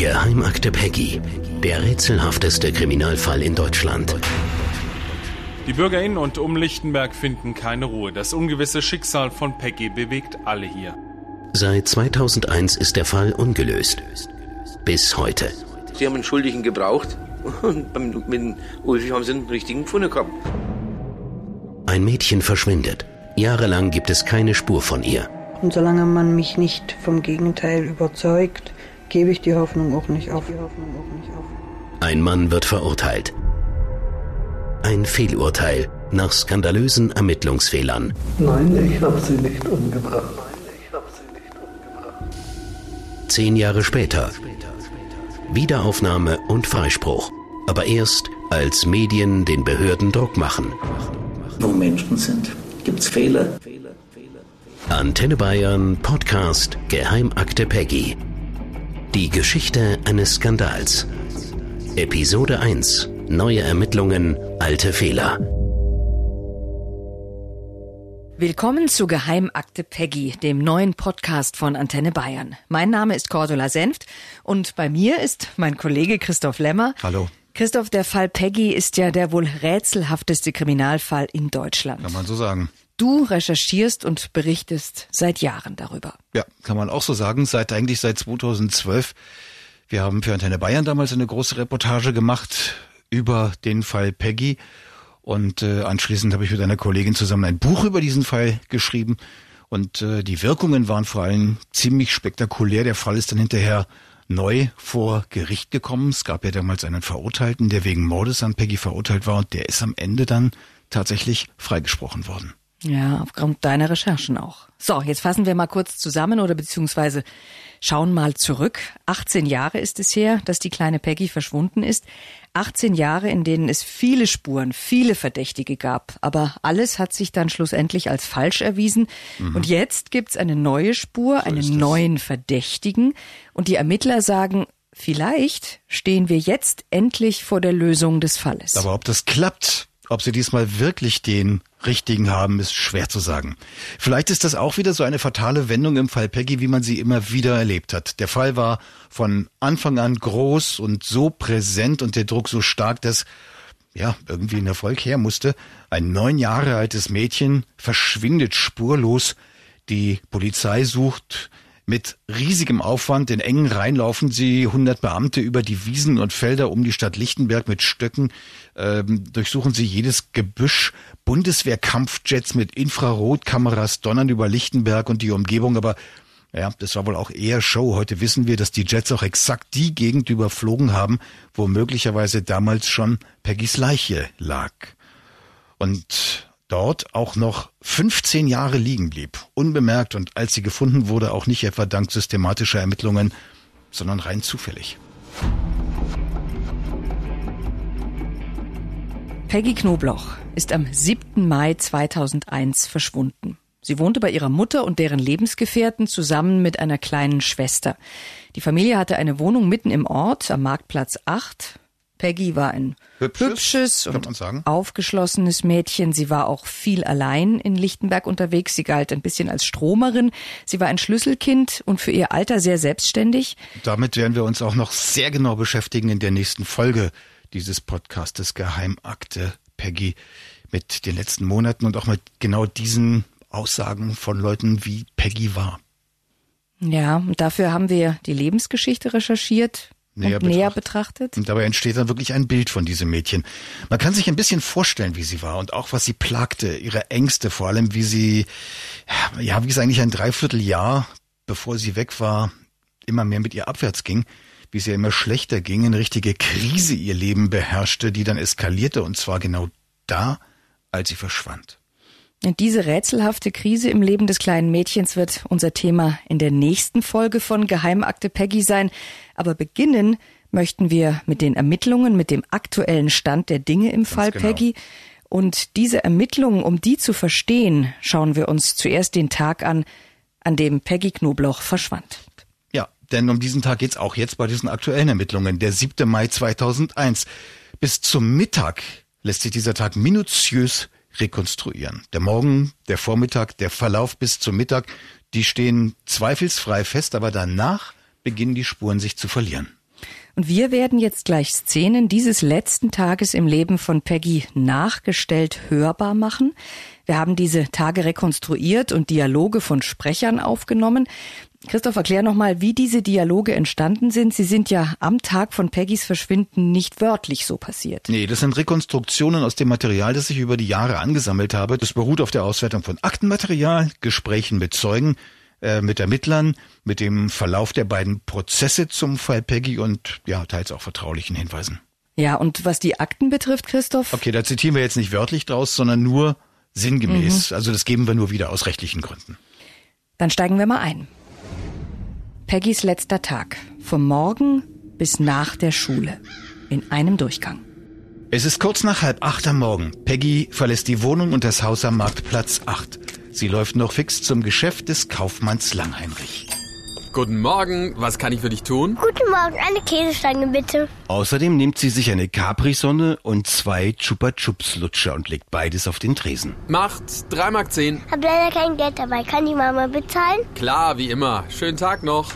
Geheimakte Peggy. Der rätselhafteste Kriminalfall in Deutschland. Die BürgerInnen und um Lichtenberg finden keine Ruhe. Das ungewisse Schicksal von Peggy bewegt alle hier. Seit 2001 ist der Fall ungelöst. Bis heute. Sie haben einen Schuldigen gebraucht und mit dem Ulfi haben sie einen richtigen gefunden gehabt. Ein Mädchen verschwindet. Jahrelang gibt es keine Spur von ihr. Und solange man mich nicht vom Gegenteil überzeugt, gebe ich die Hoffnung auch nicht auf. Ein Mann wird verurteilt. Ein Fehlurteil nach skandalösen Ermittlungsfehlern. Nein, ich habe sie nicht umgebracht. Nein, ich habe sie nicht umgebracht. Zehn Jahre später. Wiederaufnahme und Freispruch. Aber erst, als Medien den Behörden Druck machen. Wo Menschen sind, gibt's Fehler. Antenne Bayern Podcast Geheimakte Peggy. Die Geschichte eines Skandals. Episode 1. Neue Ermittlungen, alte Fehler. Willkommen zu Geheimakte Peggy, dem neuen Podcast von Antenne Bayern. Mein Name ist Cordula Senft und bei mir ist mein Kollege Christoph Lemmer. Hallo. Christoph, der Fall Peggy ist ja der wohl rätselhafteste Kriminalfall in Deutschland. Kann man so sagen. Du recherchierst und berichtest seit Jahren darüber. Ja, kann man auch so sagen. Seit eigentlich seit 2012. Wir haben für Antenne Bayern damals eine große Reportage gemacht über den Fall Peggy. Und äh, anschließend habe ich mit einer Kollegin zusammen ein Buch über diesen Fall geschrieben. Und äh, die Wirkungen waren vor allem ziemlich spektakulär. Der Fall ist dann hinterher neu vor Gericht gekommen. Es gab ja damals einen Verurteilten, der wegen Mordes an Peggy verurteilt war. Und der ist am Ende dann tatsächlich freigesprochen worden. Ja, aufgrund deiner Recherchen auch. So, jetzt fassen wir mal kurz zusammen oder beziehungsweise schauen mal zurück. 18 Jahre ist es her, dass die kleine Peggy verschwunden ist. 18 Jahre, in denen es viele Spuren, viele Verdächtige gab. Aber alles hat sich dann schlussendlich als falsch erwiesen. Mhm. Und jetzt gibt's eine neue Spur, so einen neuen Verdächtigen. Und die Ermittler sagen, vielleicht stehen wir jetzt endlich vor der Lösung des Falles. Aber ob das klappt, ob sie diesmal wirklich den richtigen haben, ist schwer zu sagen. Vielleicht ist das auch wieder so eine fatale Wendung im Fall Peggy, wie man sie immer wieder erlebt hat. Der Fall war von Anfang an groß und so präsent und der Druck so stark, dass ja, irgendwie ein Erfolg her musste. Ein neun Jahre altes Mädchen verschwindet spurlos. Die Polizei sucht mit riesigem Aufwand in engen Reihen laufen sie 100 Beamte über die Wiesen und Felder um die Stadt Lichtenberg mit Stöcken, ähm, durchsuchen sie jedes Gebüsch, Bundeswehrkampfjets mit Infrarotkameras donnern über Lichtenberg und die Umgebung, aber ja, das war wohl auch eher Show. Heute wissen wir, dass die Jets auch exakt die Gegend überflogen haben, wo möglicherweise damals schon Peggys Leiche lag. Und dort auch noch 15 Jahre liegen blieb, unbemerkt und als sie gefunden wurde, auch nicht etwa dank systematischer Ermittlungen, sondern rein zufällig. Peggy Knobloch ist am 7. Mai 2001 verschwunden. Sie wohnte bei ihrer Mutter und deren Lebensgefährten zusammen mit einer kleinen Schwester. Die Familie hatte eine Wohnung mitten im Ort am Marktplatz 8. Peggy war ein hübsches, hübsches und aufgeschlossenes Mädchen. Sie war auch viel allein in Lichtenberg unterwegs. Sie galt ein bisschen als Stromerin. Sie war ein Schlüsselkind und für ihr Alter sehr selbstständig. Damit werden wir uns auch noch sehr genau beschäftigen in der nächsten Folge dieses Podcastes Geheimakte Peggy mit den letzten Monaten und auch mit genau diesen Aussagen von Leuten, wie Peggy war. Ja, und dafür haben wir die Lebensgeschichte recherchiert, näher, betrachtet. näher betrachtet. Und dabei entsteht dann wirklich ein Bild von diesem Mädchen. Man kann sich ein bisschen vorstellen, wie sie war und auch was sie plagte, ihre Ängste, vor allem wie sie, ja, wie es eigentlich ein Dreivierteljahr, bevor sie weg war, immer mehr mit ihr abwärts ging, wie es ihr immer schlechter ging, eine richtige Krise ihr Leben beherrschte, die dann eskalierte und zwar genau da, als sie verschwand. Diese rätselhafte Krise im Leben des kleinen Mädchens wird unser Thema in der nächsten Folge von Geheimakte Peggy sein. Aber beginnen möchten wir mit den Ermittlungen, mit dem aktuellen Stand der Dinge im Ganz Fall genau. Peggy. Und diese Ermittlungen, um die zu verstehen, schauen wir uns zuerst den Tag an, an dem Peggy Knobloch verschwand. Ja, denn um diesen Tag geht's auch jetzt bei diesen aktuellen Ermittlungen. Der 7. Mai 2001. Bis zum Mittag lässt sich dieser Tag minutiös rekonstruieren. Der Morgen, der Vormittag, der Verlauf bis zum Mittag, die stehen zweifelsfrei fest, aber danach beginnen die Spuren sich zu verlieren. Und wir werden jetzt gleich Szenen dieses letzten Tages im Leben von Peggy nachgestellt hörbar machen. Wir haben diese Tage rekonstruiert und Dialoge von Sprechern aufgenommen. Christoph, erklär nochmal, wie diese Dialoge entstanden sind. Sie sind ja am Tag von Peggys Verschwinden nicht wörtlich so passiert. Nee, das sind Rekonstruktionen aus dem Material, das ich über die Jahre angesammelt habe. Das beruht auf der Auswertung von Aktenmaterial, Gesprächen mit Zeugen, äh, mit Ermittlern, mit dem Verlauf der beiden Prozesse zum Fall Peggy und ja, teils auch vertraulichen Hinweisen. Ja, und was die Akten betrifft, Christoph? Okay, da zitieren wir jetzt nicht wörtlich draus, sondern nur sinngemäß. Mhm. Also das geben wir nur wieder aus rechtlichen Gründen. Dann steigen wir mal ein. Peggys letzter Tag. Vom Morgen bis nach der Schule. In einem Durchgang. Es ist kurz nach halb acht am Morgen. Peggy verlässt die Wohnung und das Haus am Marktplatz 8. Sie läuft noch fix zum Geschäft des Kaufmanns Langheinrich. Guten Morgen, was kann ich für dich tun? Guten Morgen, eine Käsestange bitte. Außerdem nimmt sie sich eine Capri-Sonne und zwei Chupa Chups Lutscher und legt beides auf den Tresen. Macht 3 Mark 10. Hab leider kein Geld dabei. Kann die Mama bezahlen? Klar, wie immer. Schönen Tag noch.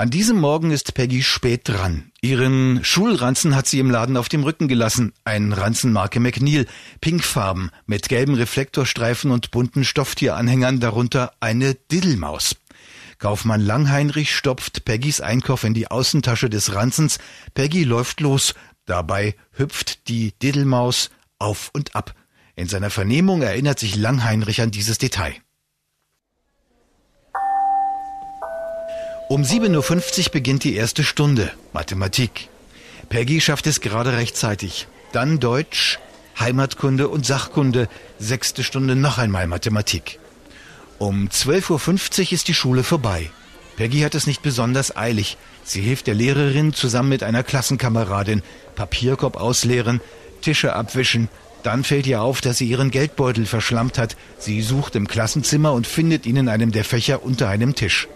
An diesem Morgen ist Peggy spät dran. Ihren Schulranzen hat sie im Laden auf dem Rücken gelassen. Ein Ranzenmarke McNeil, pinkfarben, mit gelben Reflektorstreifen und bunten Stofftieranhängern, darunter eine Diddelmaus. Kaufmann Langheinrich stopft Peggys Einkauf in die Außentasche des Ranzens. Peggy läuft los. Dabei hüpft die Diddelmaus auf und ab. In seiner Vernehmung erinnert sich Langheinrich an dieses Detail. Um 7.50 Uhr beginnt die erste Stunde, Mathematik. Peggy schafft es gerade rechtzeitig. Dann Deutsch, Heimatkunde und Sachkunde, sechste Stunde noch einmal Mathematik. Um 12.50 Uhr ist die Schule vorbei. Peggy hat es nicht besonders eilig. Sie hilft der Lehrerin zusammen mit einer Klassenkameradin. Papierkorb ausleeren, Tische abwischen. Dann fällt ihr auf, dass sie ihren Geldbeutel verschlammt hat. Sie sucht im Klassenzimmer und findet ihn in einem der Fächer unter einem Tisch.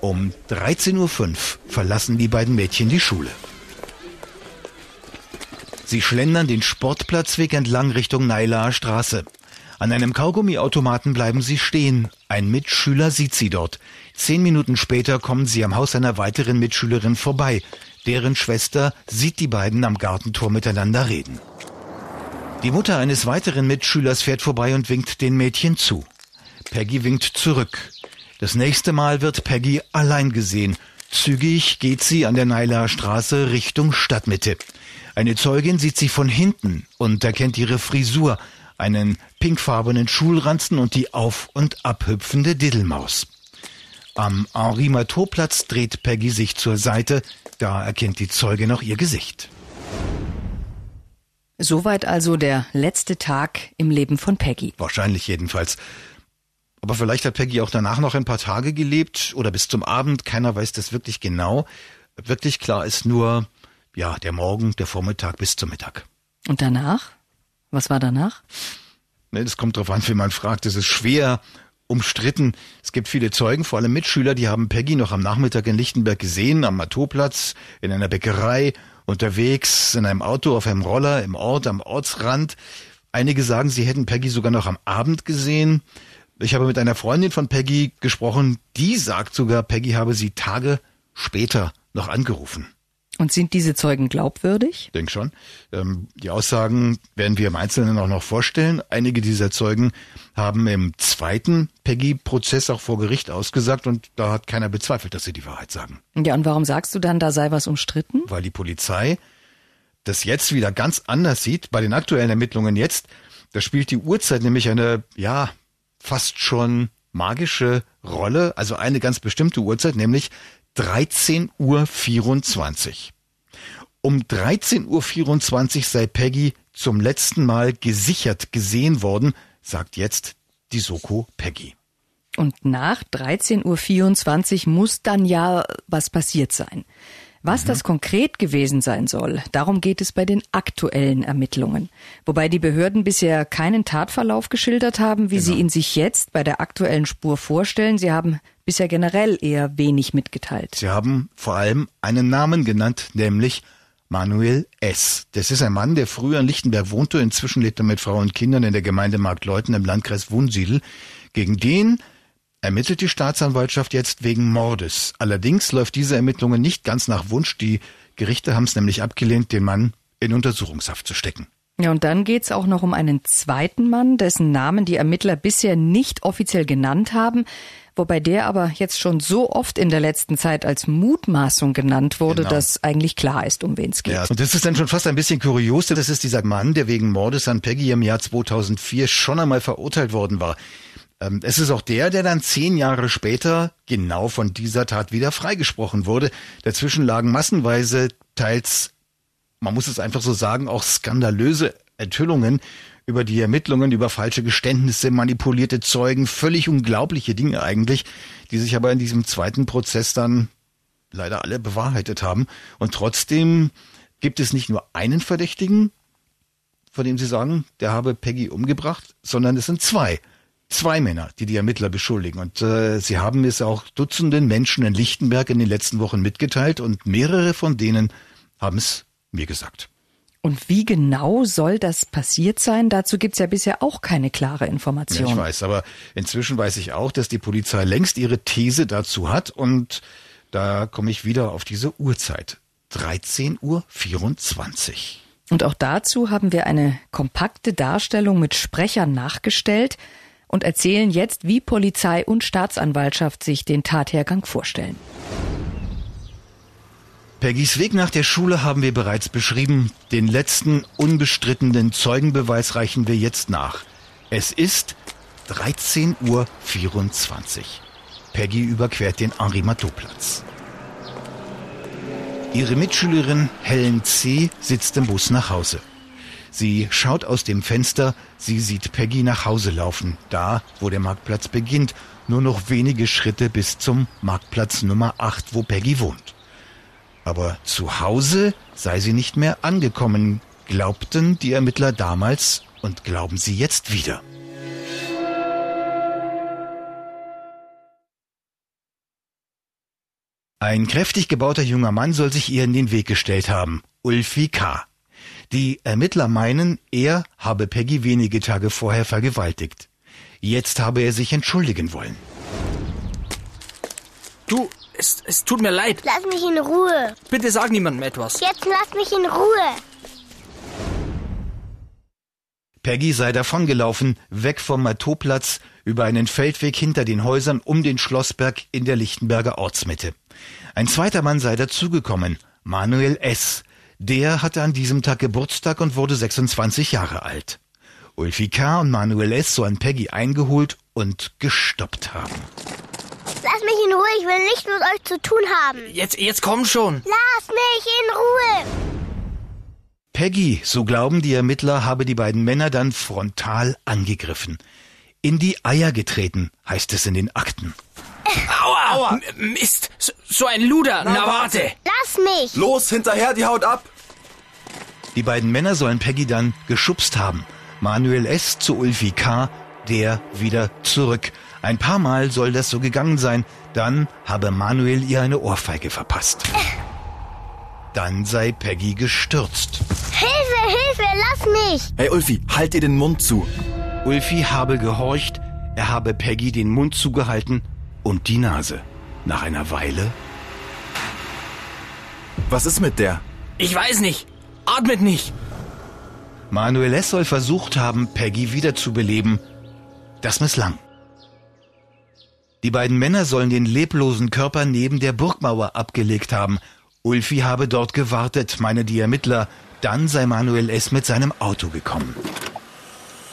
Um 13.05 Uhr verlassen die beiden Mädchen die Schule. Sie schlendern den Sportplatzweg entlang Richtung Neilaer Straße. An einem Kaugummiautomaten bleiben sie stehen. Ein Mitschüler sieht sie dort. Zehn Minuten später kommen sie am Haus einer weiteren Mitschülerin vorbei. Deren Schwester sieht die beiden am Gartentor miteinander reden. Die Mutter eines weiteren Mitschülers fährt vorbei und winkt den Mädchen zu. Peggy winkt zurück. Das nächste Mal wird Peggy allein gesehen. Zügig geht sie an der Neilaer Straße Richtung Stadtmitte. Eine Zeugin sieht sie von hinten und erkennt ihre Frisur, einen pinkfarbenen Schulranzen und die auf- und abhüpfende Diddelmaus. Am Henri-Matteau-Platz dreht Peggy sich zur Seite, da erkennt die Zeuge noch ihr Gesicht. Soweit also der letzte Tag im Leben von Peggy. Wahrscheinlich jedenfalls. Aber vielleicht hat Peggy auch danach noch ein paar Tage gelebt oder bis zum Abend. Keiner weiß das wirklich genau. Wirklich klar ist nur, ja, der Morgen, der Vormittag bis zum Mittag. Und danach? Was war danach? Ne, das kommt darauf an, wie man fragt. Es ist schwer umstritten. Es gibt viele Zeugen, vor allem Mitschüler, die haben Peggy noch am Nachmittag in Lichtenberg gesehen, am Matoplatz, in einer Bäckerei, unterwegs, in einem Auto, auf einem Roller, im Ort, am Ortsrand. Einige sagen, sie hätten Peggy sogar noch am Abend gesehen. Ich habe mit einer Freundin von Peggy gesprochen, die sagt sogar, Peggy habe sie Tage später noch angerufen. Und sind diese Zeugen glaubwürdig? Denk schon. Ähm, die Aussagen werden wir im Einzelnen auch noch vorstellen. Einige dieser Zeugen haben im zweiten Peggy-Prozess auch vor Gericht ausgesagt und da hat keiner bezweifelt, dass sie die Wahrheit sagen. Ja, und warum sagst du dann, da sei was umstritten? Weil die Polizei das jetzt wieder ganz anders sieht. Bei den aktuellen Ermittlungen jetzt, da spielt die Uhrzeit nämlich eine, ja, fast schon magische Rolle, also eine ganz bestimmte Uhrzeit, nämlich 13.24 Uhr. Um 13.24 Uhr sei Peggy zum letzten Mal gesichert gesehen worden, sagt jetzt die Soko Peggy. Und nach 13.24 Uhr muss dann ja was passiert sein. Was mhm. das konkret gewesen sein soll, darum geht es bei den aktuellen Ermittlungen. Wobei die Behörden bisher keinen Tatverlauf geschildert haben, wie genau. sie ihn sich jetzt bei der aktuellen Spur vorstellen. Sie haben bisher generell eher wenig mitgeteilt. Sie haben vor allem einen Namen genannt, nämlich Manuel S. Das ist ein Mann, der früher in Lichtenberg wohnte, inzwischen lebt er mit Frau und Kindern in der Gemeinde Marktleuten im Landkreis Wunsiedel. Gegen den ermittelt die Staatsanwaltschaft jetzt wegen Mordes. Allerdings läuft diese Ermittlungen nicht ganz nach Wunsch. Die Gerichte haben es nämlich abgelehnt, den Mann in Untersuchungshaft zu stecken. Ja, und dann geht's auch noch um einen zweiten Mann, dessen Namen die Ermittler bisher nicht offiziell genannt haben, wobei der aber jetzt schon so oft in der letzten Zeit als Mutmaßung genannt wurde, Genau. dass eigentlich klar ist, um wen es geht. Ja, und das ist dann schon fast ein bisschen kurios, das ist dieser Mann, der wegen Mordes an Peggy im Jahr 2004 schon einmal verurteilt worden war. Ähm, Es ist auch der, der dann zehn Jahre später genau von dieser Tat wieder freigesprochen wurde. Dazwischen lagen massenweise teils, man muss es einfach so sagen, auch skandalöse Enthüllungen über die Ermittlungen, über falsche Geständnisse, manipulierte Zeugen, völlig unglaubliche Dinge eigentlich, die sich aber in diesem zweiten Prozess dann leider alle bewahrheitet haben. Und trotzdem gibt es nicht nur einen Verdächtigen, von dem Sie sagen, der habe Peggy umgebracht, sondern es sind zwei. Zwei Männer, die die Ermittler beschuldigen. Und äh, sie haben es auch Dutzenden Menschen in Lichtenberg in den letzten Wochen mitgeteilt und mehrere von denen haben es mir gesagt. Und wie genau soll das passiert sein? Dazu gibt's ja bisher auch keine klare Ja, Information. ich weiß, aber inzwischen weiß ich auch, dass die Polizei längst ihre These dazu hat und da komme ich wieder auf diese Uhrzeit. 13.24 Uhr. Und auch dazu haben wir eine kompakte Darstellung mit Sprechern nachgestellt und erzählen jetzt, wie Polizei und Staatsanwaltschaft sich den Tathergang vorstellen. Peggys Weg nach der Schule haben wir bereits beschrieben. Den letzten unbestrittenen Zeugenbeweis reichen wir jetzt nach. Es ist 13.24 Uhr. Peggy überquert den Henri-Matteau-Platz. Ihre Mitschülerin Helen C. sitzt im Bus nach Hause. Sie schaut aus dem Fenster, sie sieht Peggy nach Hause laufen, da, wo der Marktplatz beginnt, nur noch wenige Schritte bis zum Marktplatz Nummer 8, wo Peggy wohnt. Aber zu Hause sei sie nicht mehr angekommen, glaubten die Ermittler damals und glauben sie jetzt wieder. Ein kräftig gebauter junger Mann soll sich ihr in den Weg gestellt haben, Ulfi K. Die Ermittler meinen, er habe Peggy wenige Tage vorher vergewaltigt. Jetzt habe er sich entschuldigen wollen. Du, es, es tut mir leid. Lass mich in Ruhe. Bitte sag niemandem etwas. Jetzt lass mich in Ruhe. Peggy sei davongelaufen, weg vom Matteauplatz, über einen Feldweg hinter den Häusern um den Schlossberg in der Lichtenberger Ortsmitte. Ein zweiter Mann sei dazugekommen, Manuel S. Der hatte an diesem Tag Geburtstag und wurde 26 Jahre alt. Ulfi K. und Manuel S. sollen Peggy eingeholt und gestoppt haben. Lass mich in Ruhe. Ich will nichts mit euch zu tun haben. Jetzt, jetzt komm schon. Lass mich in Ruhe. Peggy, so glauben die Ermittler, habe die beiden Männer dann frontal angegriffen. In die Eier getreten, heißt es in den Akten. Aua! Aua. Mist! So, so ein Luder! Na, warte! Lass mich. Los, hinterher, die haut ab! Die beiden Männer sollen Peggy dann geschubst haben. Manuel S. zu Ulfi K., der wieder zurück. Ein paar Mal soll das so gegangen sein. Dann habe Manuel ihr eine Ohrfeige verpasst. Dann sei Peggy gestürzt. Hilfe, Hilfe, lass mich. Hey Ulfi, halt dir den Mund zu. Ulfi habe gehorcht, er habe Peggy den Mund zugehalten und die Nase. Nach einer Weile Was ist mit der? Ich weiß nicht. Atmet nicht. Manuel S. soll versucht haben, Peggy wiederzubeleben. Das misslang. Die beiden Männer sollen den leblosen Körper neben der Burgmauer abgelegt haben. Ulfi habe dort gewartet, meine die Ermittler. Dann sei Manuel S. mit seinem Auto gekommen.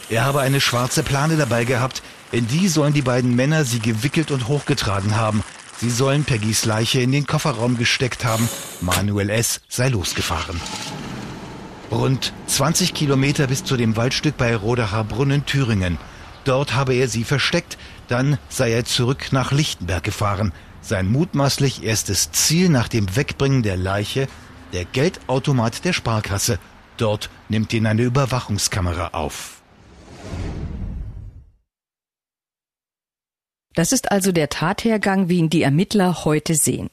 Er habe eine schwarze Plane dabei gehabt. In die sollen die beiden Männer sie gewickelt und hochgetragen haben. Sie sollen Peggys Leiche in den Kofferraum gesteckt haben. Manuel S. sei losgefahren. Rund 20 Kilometer bis zu dem Waldstück bei Rodacher Brunnen, Thüringen. Dort habe er sie versteckt, dann sei er zurück nach Lichtenberg gefahren. Sein mutmaßlich erstes Ziel nach dem Wegbringen der Leiche, der Geldautomat der Sparkasse. Dort nimmt ihn eine Überwachungskamera auf. Das ist also der Tathergang, wie ihn die Ermittler heute sehen.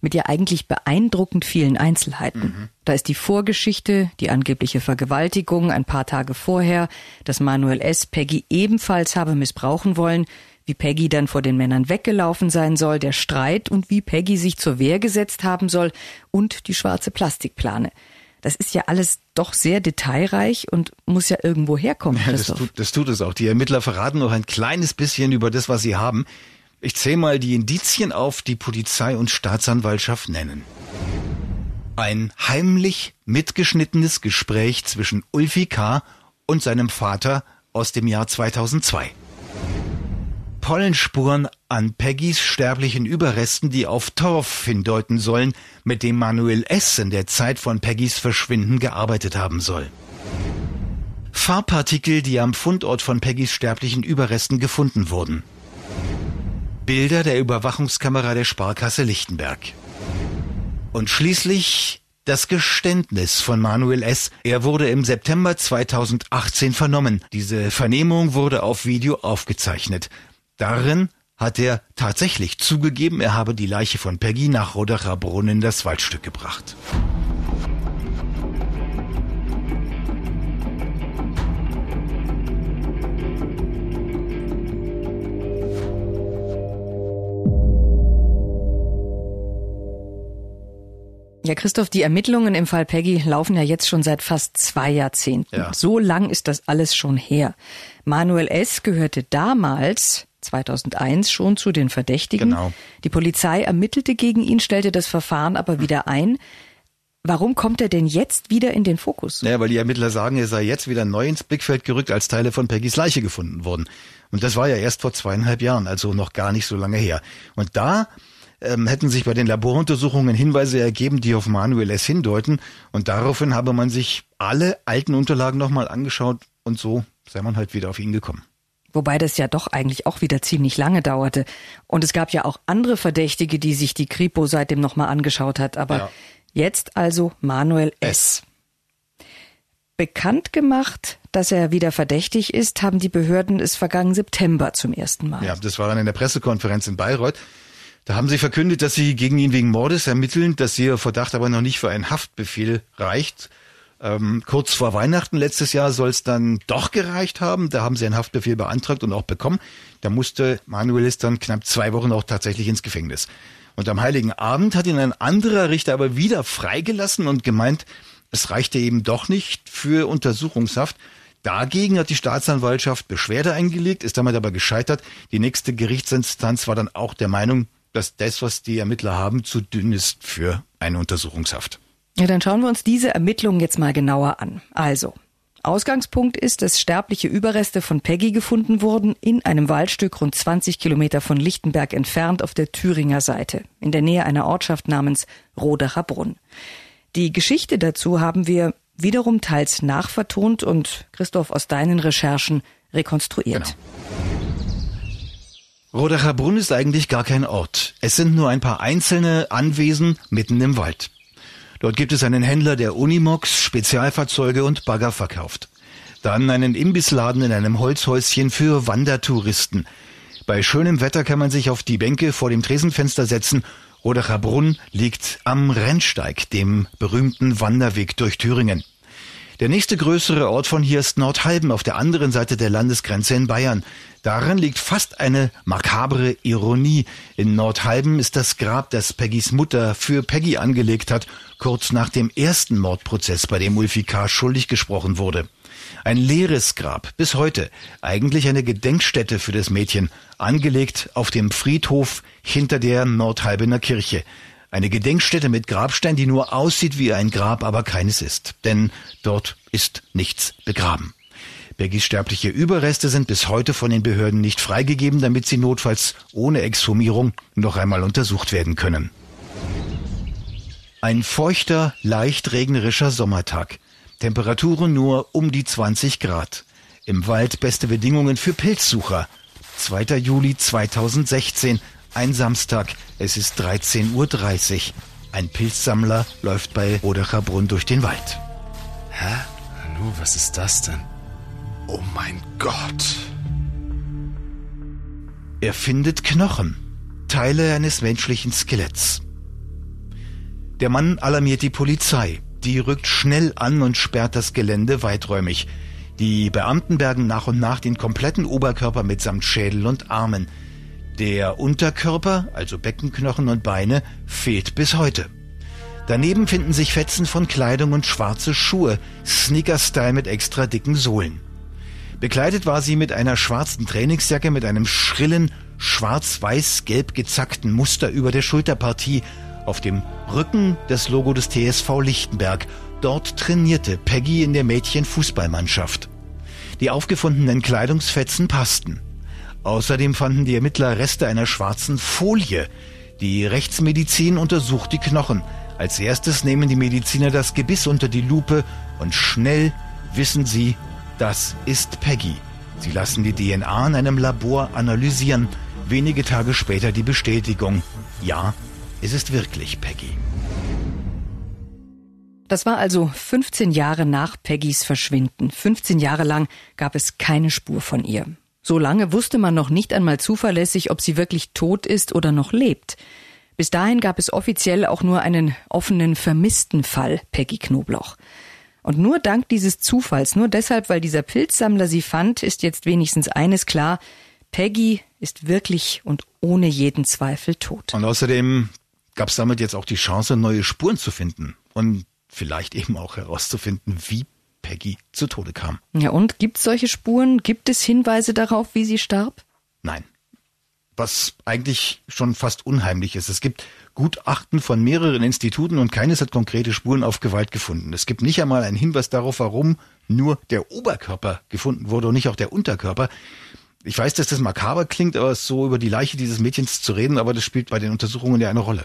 Mit ja eigentlich beeindruckend vielen Einzelheiten. Da ist die Vorgeschichte, die angebliche Vergewaltigung ein paar Tage vorher, dass Manuel S. Peggy ebenfalls habe missbrauchen wollen, wie Peggy dann vor den Männern weggelaufen sein soll, der Streit und wie Peggy sich zur Wehr gesetzt haben soll und die schwarze Plastikplane. Das ist ja alles doch sehr detailreich und muss ja irgendwo herkommen. Ja, das, tut, das tut es auch. Die Ermittler verraten noch ein kleines bisschen über das, was sie haben. Ich zähle mal die Indizien auf, die Polizei und Staatsanwaltschaft nennen. Ein heimlich mitgeschnittenes Gespräch zwischen Ulfi K. und seinem Vater aus dem Jahr 2002. Pollenspuren an Peggys sterblichen Überresten, die auf Torf hindeuten sollen, mit dem Manuel S. in der Zeit von Peggys Verschwinden gearbeitet haben soll. Farbpartikel, die am Fundort von Peggys sterblichen Überresten gefunden wurden. Bilder der Überwachungskamera der Sparkasse Lichtenberg. Und schließlich das Geständnis von Manuel S. Er wurde im September 2018 vernommen. Diese Vernehmung wurde auf Video aufgezeichnet. Darin hat er tatsächlich zugegeben, er habe die Leiche von Peggy nach Rodacher Brunnen in das Waldstück gebracht. Ja, Christoph, die Ermittlungen im Fall Peggy laufen ja jetzt schon seit fast zwei Jahrzehnten. Ja. So lang ist das alles schon her. Manuel S. gehörte damals 2001 schon zu den Verdächtigen. Genau. Die Polizei ermittelte gegen ihn, stellte das Verfahren aber wieder ein. Warum kommt er denn jetzt wieder in den Fokus? Ja, weil die Ermittler sagen, er sei jetzt wieder neu ins Blickfeld gerückt, als Teile von Peggys Leiche gefunden wurden. Und das war ja erst vor zweieinhalb Jahren, also noch gar nicht so lange her. Und da ähm, hätten sich bei den Laboruntersuchungen Hinweise ergeben, die auf Manuel S. hindeuten. Und daraufhin habe man sich alle alten Unterlagen nochmal angeschaut und so sei man halt wieder auf ihn gekommen. Wobei das ja doch eigentlich auch wieder ziemlich lange dauerte. Und es gab ja auch andere Verdächtige, die sich die Kripo seitdem nochmal angeschaut hat. Aber ja. jetzt also Manuel S. S. Bekannt gemacht, dass er wieder verdächtig ist, haben die Behörden es vergangenen September zum ersten Mal. Ja, das war dann in der Pressekonferenz in Bayreuth. Da haben sie verkündet, dass sie gegen ihn wegen Mordes ermitteln, dass ihr Verdacht aber noch nicht für einen Haftbefehl reicht. Ähm, kurz vor Weihnachten letztes Jahr soll es dann doch gereicht haben. Da haben sie einen Haftbefehl beantragt und auch bekommen. Da musste Manuelis dann knapp zwei Wochen auch tatsächlich ins Gefängnis. Und am Heiligen Abend hat ihn ein anderer Richter aber wieder freigelassen und gemeint, es reichte eben doch nicht für Untersuchungshaft. Dagegen hat die Staatsanwaltschaft Beschwerde eingelegt, ist damit aber gescheitert. Die nächste Gerichtsinstanz war dann auch der Meinung, dass das, was die Ermittler haben, zu dünn ist für eine Untersuchungshaft. Ja, dann schauen wir uns diese Ermittlungen jetzt mal genauer an. Also, Ausgangspunkt ist, dass sterbliche Überreste von Peggy gefunden wurden in einem Waldstück rund 20 Kilometer von Lichtenberg entfernt auf der Thüringer Seite, in der Nähe einer Ortschaft namens Rodacher Brunn. Die Geschichte dazu haben wir wiederum teils nachvertont und Christoph aus deinen Recherchen rekonstruiert. Genau. Rodacher Brunn ist eigentlich gar kein Ort. Es sind nur ein paar einzelne Anwesen mitten im Wald. Dort gibt es einen Händler, der Unimox, Spezialfahrzeuge und Bagger verkauft. Dann einen Imbissladen in einem Holzhäuschen für Wandertouristen. Bei schönem Wetter kann man sich auf die Bänke vor dem Tresenfenster setzen. Rodacher Brunn liegt am Rennsteig, dem berühmten Wanderweg durch Thüringen. Der nächste größere Ort von hier ist Nordhalben auf der anderen Seite der Landesgrenze in Bayern. Darin liegt fast eine makabre Ironie. In Nordhalben ist das Grab, das Peggys Mutter für Peggy angelegt hat, kurz nach dem ersten Mordprozess, bei dem Ulfi K. schuldig gesprochen wurde. Ein leeres Grab, bis heute, eigentlich eine Gedenkstätte für das Mädchen, angelegt auf dem Friedhof hinter der Nordhalbener Kirche. Eine Gedenkstätte mit Grabstein, die nur aussieht wie ein Grab, aber keines ist. Denn dort ist nichts begraben. Beggys sterbliche Überreste sind bis heute von den Behörden nicht freigegeben, damit sie notfalls ohne Exhumierung noch einmal untersucht werden können. Ein feuchter, leicht regnerischer Sommertag. Temperaturen nur um die 20 Grad. Im Wald beste Bedingungen für Pilzsucher. 2. Juli 2016 ein Samstag, es ist 13.30 Uhr. Ein Pilzsammler läuft bei Rodacher Brunn durch den Wald. Hä? Nu, was ist das denn? Oh mein Gott. Er findet Knochen, Teile eines menschlichen Skeletts. Der Mann alarmiert die Polizei. Die rückt schnell an und sperrt das Gelände weiträumig. Die Beamten bergen nach und nach den kompletten Oberkörper mitsamt Schädel und Armen. Der Unterkörper, also Beckenknochen und Beine, fehlt bis heute. Daneben finden sich Fetzen von Kleidung und schwarze Schuhe, Sneaker-Style mit extra dicken Sohlen. Bekleidet war sie mit einer schwarzen Trainingsjacke mit einem schrillen, schwarz-weiß-gelb gezackten Muster über der Schulterpartie, auf dem Rücken das Logo des TSV Lichtenberg. Dort trainierte Peggy in der Mädchenfußballmannschaft. Die aufgefundenen Kleidungsfetzen passten. Außerdem fanden die Ermittler Reste einer schwarzen Folie. Die Rechtsmedizin untersucht die Knochen. Als erstes nehmen die Mediziner das Gebiss unter die Lupe und schnell wissen sie, das ist Peggy. Sie lassen die DNA in einem Labor analysieren. Wenige Tage später die Bestätigung. Ja, es ist wirklich Peggy. Das war also 15 Jahre nach Peggys Verschwinden. 15 Jahre lang gab es keine Spur von ihr. So lange wusste man noch nicht einmal zuverlässig, ob sie wirklich tot ist oder noch lebt. Bis dahin gab es offiziell auch nur einen offenen vermissten Fall Peggy Knobloch. Und nur dank dieses Zufalls, nur deshalb, weil dieser Pilzsammler sie fand, ist jetzt wenigstens eines klar, Peggy ist wirklich und ohne jeden Zweifel tot. Und außerdem gab es damit jetzt auch die Chance, neue Spuren zu finden und vielleicht eben auch herauszufinden, wie Peggy zu Tode kam. Ja, und gibt es solche Spuren? Gibt es Hinweise darauf, wie sie starb? Nein. Was eigentlich schon fast unheimlich ist. Es gibt Gutachten von mehreren Instituten und keines hat konkrete Spuren auf Gewalt gefunden. Es gibt nicht einmal einen Hinweis darauf, warum nur der Oberkörper gefunden wurde und nicht auch der Unterkörper. Ich weiß, dass das makaber klingt, aber so über die Leiche dieses Mädchens zu reden, aber das spielt bei den Untersuchungen ja eine Rolle.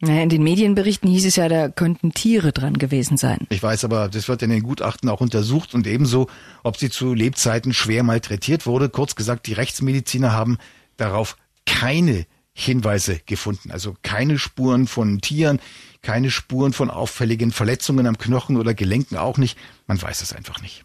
In den Medienberichten hieß es ja, da könnten Tiere dran gewesen sein. Ich weiß, aber das wird in den Gutachten auch untersucht und ebenso, ob sie zu Lebzeiten schwer malträtiert wurde. Kurz gesagt, die Rechtsmediziner haben darauf keine Hinweise gefunden. Also keine Spuren von Tieren, keine Spuren von auffälligen Verletzungen am Knochen oder Gelenken auch nicht. Man weiß es einfach nicht.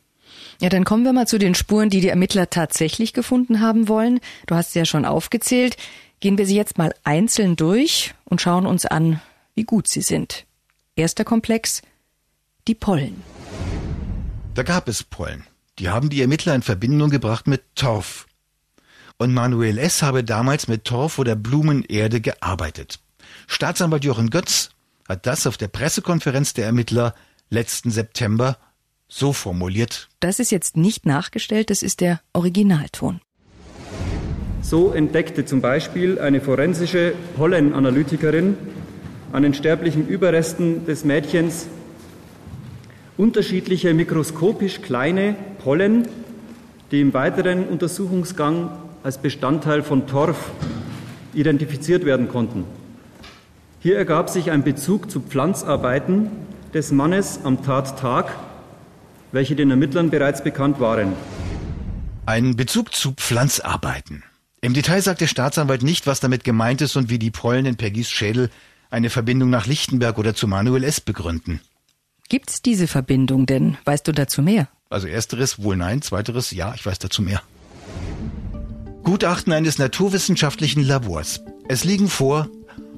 Ja, dann kommen wir mal zu den Spuren, die die Ermittler tatsächlich gefunden haben wollen. Du hast sie ja schon aufgezählt. Gehen wir sie jetzt mal einzeln durch und schauen uns an, wie gut sie sind. Erster Komplex, die Pollen. Da gab es Pollen. Die haben die Ermittler in Verbindung gebracht mit Torf. Und Manuel S. habe damals mit Torf oder Blumenerde gearbeitet. Staatsanwalt Jochen Götz hat das auf der Pressekonferenz der Ermittler letzten September so formuliert. Das ist jetzt nicht nachgestellt, das ist der Originalton. So entdeckte zum Beispiel eine forensische Pollenanalytikerin an den sterblichen Überresten des Mädchens unterschiedliche mikroskopisch kleine Pollen, die im weiteren Untersuchungsgang als Bestandteil von Torf identifiziert werden konnten. Hier ergab sich ein Bezug zu Pflanzarbeiten des Mannes am Tattag, welche den Ermittlern bereits bekannt waren. Ein Bezug zu Pflanzarbeiten. Im Detail sagt der Staatsanwalt nicht, was damit gemeint ist und wie die Pollen in Peggys Schädel eine Verbindung nach Lichtenberg oder zu Manuel S. begründen. Gibt's diese Verbindung denn? Weißt du dazu mehr? Also ersteres wohl nein, zweiteres ja, ich weiß dazu mehr. Gutachten eines naturwissenschaftlichen Labors. Es liegen vor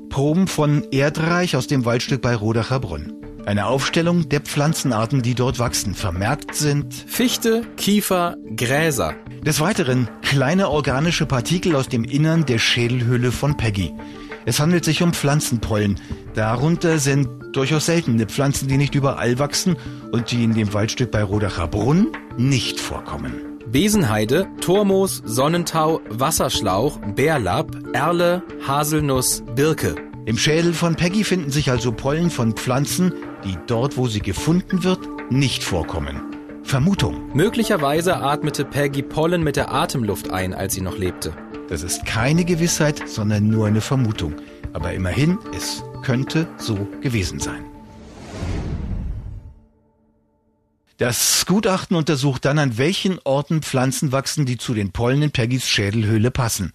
Proben von Erdreich aus dem Waldstück bei Rodacher Brunn. Eine Aufstellung der Pflanzenarten, die dort wachsen. Vermerkt sind Fichte, Kiefer, Gräser. Des Weiteren kleine organische Partikel aus dem Innern der Schädelhülle von Peggy. Es handelt sich um Pflanzenpollen. Darunter sind durchaus seltene Pflanzen, die nicht überall wachsen und die in dem Waldstück bei Rodacher Brunn nicht vorkommen. Besenheide, Tormoos, Sonnentau, Wasserschlauch, Bärlapp, Erle, Haselnuss, Birke. Im Schädel von Peggy finden sich also Pollen von Pflanzen, die dort, wo sie gefunden wird, nicht vorkommen. Vermutung. Möglicherweise atmete Peggy Pollen mit der Atemluft ein, als sie noch lebte. Das ist keine Gewissheit, sondern nur eine Vermutung. Aber immerhin, es könnte so gewesen sein. Das Gutachten untersucht dann, an welchen Orten Pflanzen wachsen, die zu den Pollen in Peggys Schädelhöhle passen.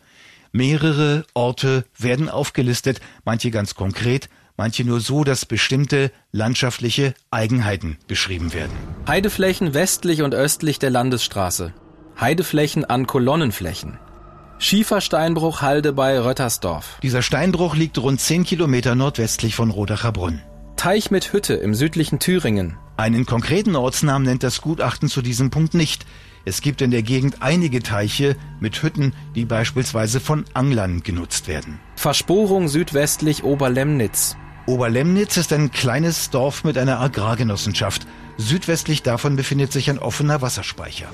Mehrere Orte werden aufgelistet, manche ganz konkret, manche nur so, dass bestimmte landschaftliche Eigenheiten beschrieben werden. Heideflächen westlich und östlich der Landesstraße. Heideflächen an Kolonnenflächen. Schiefersteinbruch Halde bei Röttersdorf. Dieser Steinbruch liegt rund 10 Kilometer nordwestlich von Rodacher Brunn. Teich mit Hütte im südlichen Thüringen. Einen konkreten Ortsnamen nennt das Gutachten zu diesem Punkt nicht. Es gibt in der Gegend einige Teiche mit Hütten, die beispielsweise von Anglern genutzt werden. Versporung südwestlich Oberlemnitz. Oberlemnitz ist ein kleines Dorf mit einer Agrargenossenschaft. Südwestlich davon befindet sich ein offener Wasserspeicher.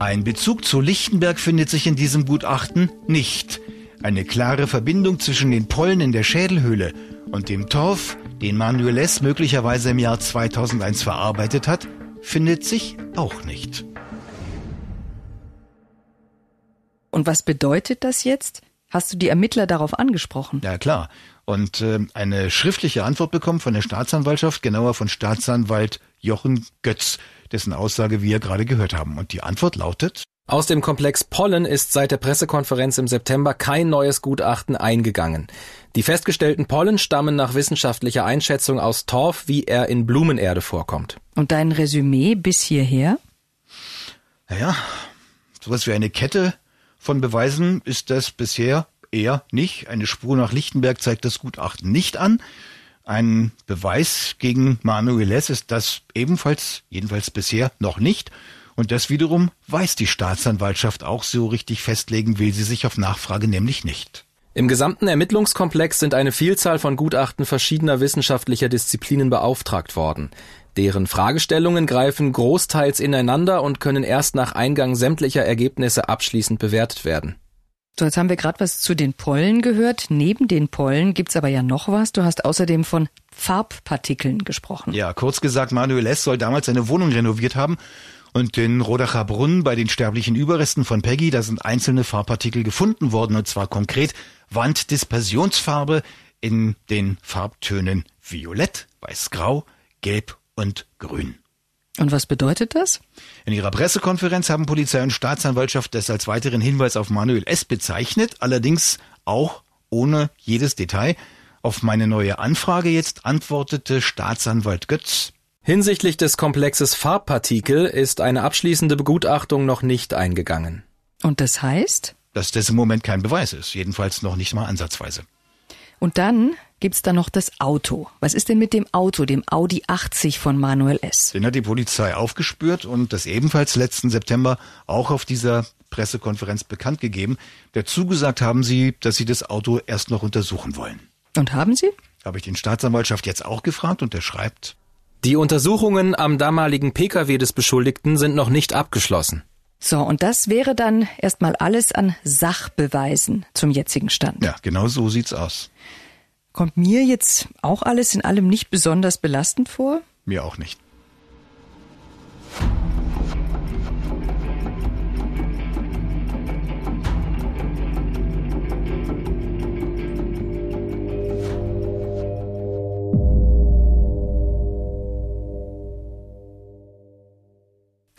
Ein Bezug zu Lichtenberg findet sich in diesem Gutachten nicht. Eine klare Verbindung zwischen den Pollen in der Schädelhöhle und dem Torf, den Manuel S. möglicherweise im Jahr 2001 verarbeitet hat, findet sich auch nicht. Und was bedeutet das jetzt? Hast du die Ermittler darauf angesprochen? Ja, klar. Und äh, eine schriftliche Antwort bekommen von der Staatsanwaltschaft, genauer von Staatsanwalt Jochen Götz, dessen Aussage wir gerade gehört haben. Und die Antwort lautet, aus dem Komplex Pollen ist seit der Pressekonferenz im September kein neues Gutachten eingegangen. Die festgestellten Pollen stammen nach wissenschaftlicher Einschätzung aus Torf, wie er in Blumenerde vorkommt. Und dein Resümee bis hierher? Naja, sowas wie eine Kette von Beweisen ist das bisher eher nicht. Eine Spur nach Lichtenberg zeigt das Gutachten nicht an. Ein Beweis gegen Manuel Less ist das ebenfalls, jedenfalls bisher noch nicht. Und das wiederum weiß die Staatsanwaltschaft auch so richtig festlegen will sie sich auf Nachfrage nämlich nicht. Im gesamten Ermittlungskomplex sind eine Vielzahl von Gutachten verschiedener wissenschaftlicher Disziplinen beauftragt worden. Deren Fragestellungen greifen großteils ineinander und können erst nach Eingang sämtlicher Ergebnisse abschließend bewertet werden. So, jetzt haben wir gerade was zu den Pollen gehört. Neben den Pollen gibt's aber ja noch was. Du hast außerdem von Farbpartikeln gesprochen. Ja, kurz gesagt, Manuel S. soll damals seine Wohnung renoviert haben und den Rodacher Brunnen bei den sterblichen Überresten von Peggy, da sind einzelne Farbpartikel gefunden worden, und zwar konkret Wanddispersionsfarbe in den Farbtönen Violett, Weiß-Grau, Gelb und Grün. Und was bedeutet das? In ihrer Pressekonferenz haben Polizei und Staatsanwaltschaft das als weiteren Hinweis auf Manuel S. bezeichnet, allerdings auch ohne jedes Detail. Auf meine neue Anfrage jetzt antwortete Staatsanwalt Götz, Hinsichtlich des Komplexes Farbpartikel ist eine abschließende Begutachtung noch nicht eingegangen. Und das heißt? Dass das im Moment kein Beweis ist, jedenfalls noch nicht mal ansatzweise. Und dann gibt's da noch das Auto. Was ist denn mit dem Auto, dem Audi 80 von Manuel S? Den hat die Polizei aufgespürt und das ebenfalls letzten September auch auf dieser Pressekonferenz bekannt gegeben. Dazu gesagt haben sie, dass sie das Auto erst noch untersuchen wollen. Und haben sie? Habe ich den Staatsanwaltschaft jetzt auch gefragt und er schreibt, die Untersuchungen am damaligen Pkw des Beschuldigten sind noch nicht abgeschlossen. So, und das wäre dann erstmal alles an Sachbeweisen zum jetzigen Stand. Ja, genau so sieht's aus. Kommt mir jetzt auch alles in allem nicht besonders belastend vor? Mir auch nicht.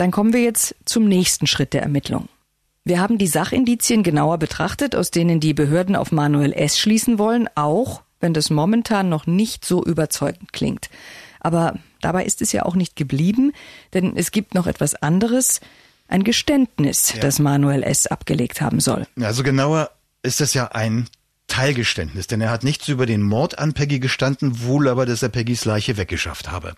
Dann kommen wir jetzt zum nächsten Schritt der Ermittlung. Wir haben die Sachindizien genauer betrachtet, aus denen die Behörden auf Manuel S. schließen wollen, auch wenn das momentan noch nicht so überzeugend klingt. Aber dabei ist es ja auch nicht geblieben, denn es gibt noch etwas anderes, ein Geständnis, ja. das Manuel S. abgelegt haben soll. Also genauer ist das ja ein Teilgeständnis, denn er hat nichts über den Mord an Peggy gestanden, wohl aber, dass er Peggys Leiche weggeschafft habe.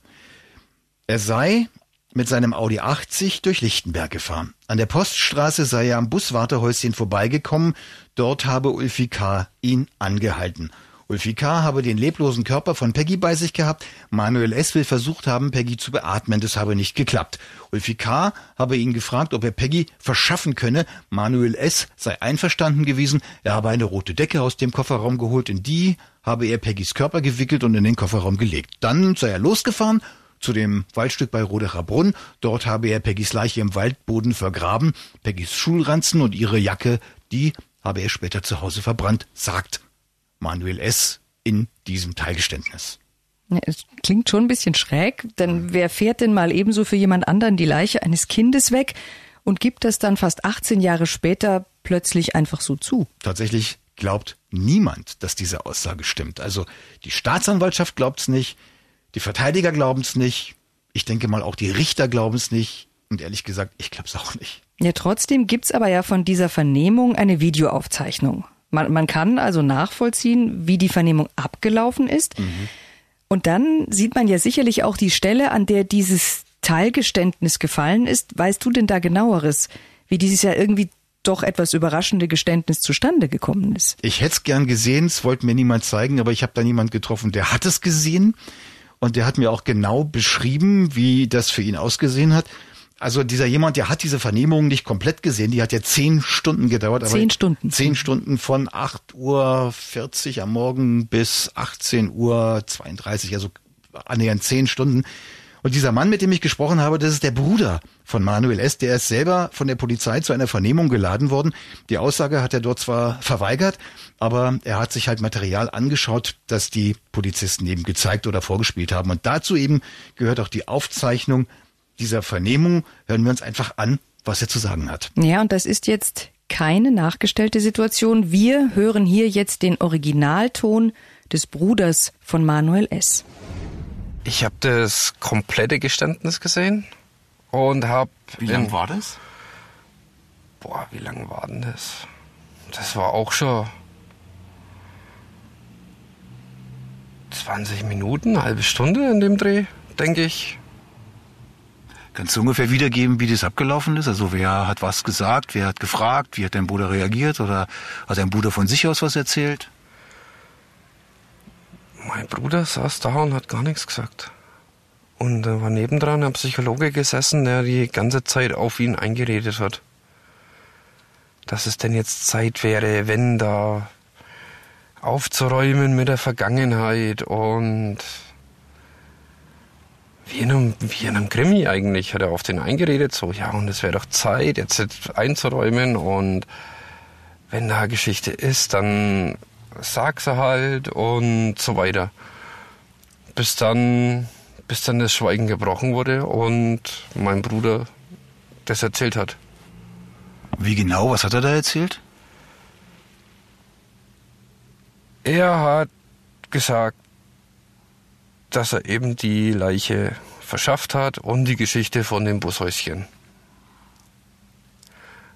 Er sei mit seinem Audi 80 durch Lichtenberg gefahren. An der Poststraße sei er am Buswartehäuschen vorbeigekommen. Dort habe Ulfi K. ihn angehalten. Ulfi K. habe den leblosen Körper von Peggy bei sich gehabt. Manuel S. will versucht haben, Peggy zu beatmen. Das habe nicht geklappt. Ulfi K. habe ihn gefragt, ob er Peggy verschaffen könne. Manuel S. sei einverstanden gewesen. Er habe eine rote Decke aus dem Kofferraum geholt. In die habe er Peggys Körper gewickelt und in den Kofferraum gelegt. Dann sei er losgefahren zu dem Waldstück bei Rodecher Brunn. Dort habe er Peggys Leiche im Waldboden vergraben. Peggys Schulranzen und ihre Jacke, die habe er später zu Hause verbrannt, sagt Manuel S. in diesem Teilgeständnis. Ja, es klingt schon ein bisschen schräg, denn wer fährt denn mal ebenso für jemand anderen die Leiche eines Kindes weg und gibt das dann fast 18 Jahre später plötzlich einfach so zu? Tatsächlich glaubt niemand, dass diese Aussage stimmt. Also die Staatsanwaltschaft glaubt es nicht, die Verteidiger glauben es nicht. Ich denke mal, auch die Richter glauben es nicht. Und ehrlich gesagt, ich glaube es auch nicht. Ja, trotzdem gibt's aber ja von dieser Vernehmung eine Videoaufzeichnung. Man, man kann also nachvollziehen, wie die Vernehmung abgelaufen ist. Mhm. Und dann sieht man ja sicherlich auch die Stelle, an der dieses Teilgeständnis gefallen ist. Weißt du denn da genaueres, wie dieses ja irgendwie doch etwas überraschende Geständnis zustande gekommen ist? Ich hätte es gern gesehen, es wollte mir niemand zeigen, aber ich habe da niemand getroffen, der hat es gesehen. Und der hat mir auch genau beschrieben, wie das für ihn ausgesehen hat. Also dieser jemand, der hat diese Vernehmung nicht komplett gesehen. Die hat ja zehn Stunden gedauert. Zehn Stunden. Zehn Stunden von 8 Uhr 40 am Morgen bis 18 Uhr 32, also annähernd zehn Stunden. Und dieser Mann, mit dem ich gesprochen habe, das ist der Bruder von Manuel S., der ist selber von der Polizei zu einer Vernehmung geladen worden. Die Aussage hat er dort zwar verweigert, aber er hat sich halt Material angeschaut, das die Polizisten eben gezeigt oder vorgespielt haben. Und dazu eben gehört auch die Aufzeichnung dieser Vernehmung. Hören wir uns einfach an, was er zu sagen hat. Ja, und das ist jetzt keine nachgestellte Situation. Wir hören hier jetzt den Originalton des Bruders von Manuel S. Ich habe das komplette Geständnis gesehen und habe. Wie lang war das? Boah, wie lang war denn das? Das war auch schon 20 Minuten, eine halbe Stunde in dem Dreh, denke ich. Kannst du ungefähr wiedergeben, wie das abgelaufen ist? Also wer hat was gesagt, wer hat gefragt, wie hat dein Bruder reagiert oder hat dein Bruder von sich aus was erzählt? Mein Bruder saß da und hat gar nichts gesagt. Und da war nebendran ein Psychologe gesessen, der die ganze Zeit auf ihn eingeredet hat. Dass es denn jetzt Zeit wäre, wenn da aufzuräumen mit der Vergangenheit und wie in, einem, wie in einem Krimi eigentlich hat er auf den eingeredet, so, ja, und es wäre doch Zeit, jetzt einzuräumen und wenn da Geschichte ist, dann sag sie halt und so weiter. Bis dann, bis dann das Schweigen gebrochen wurde und mein Bruder das erzählt hat. Wie genau? Was hat er da erzählt? Er hat gesagt, dass er eben die Leiche verschafft hat und die Geschichte von dem Bushäuschen.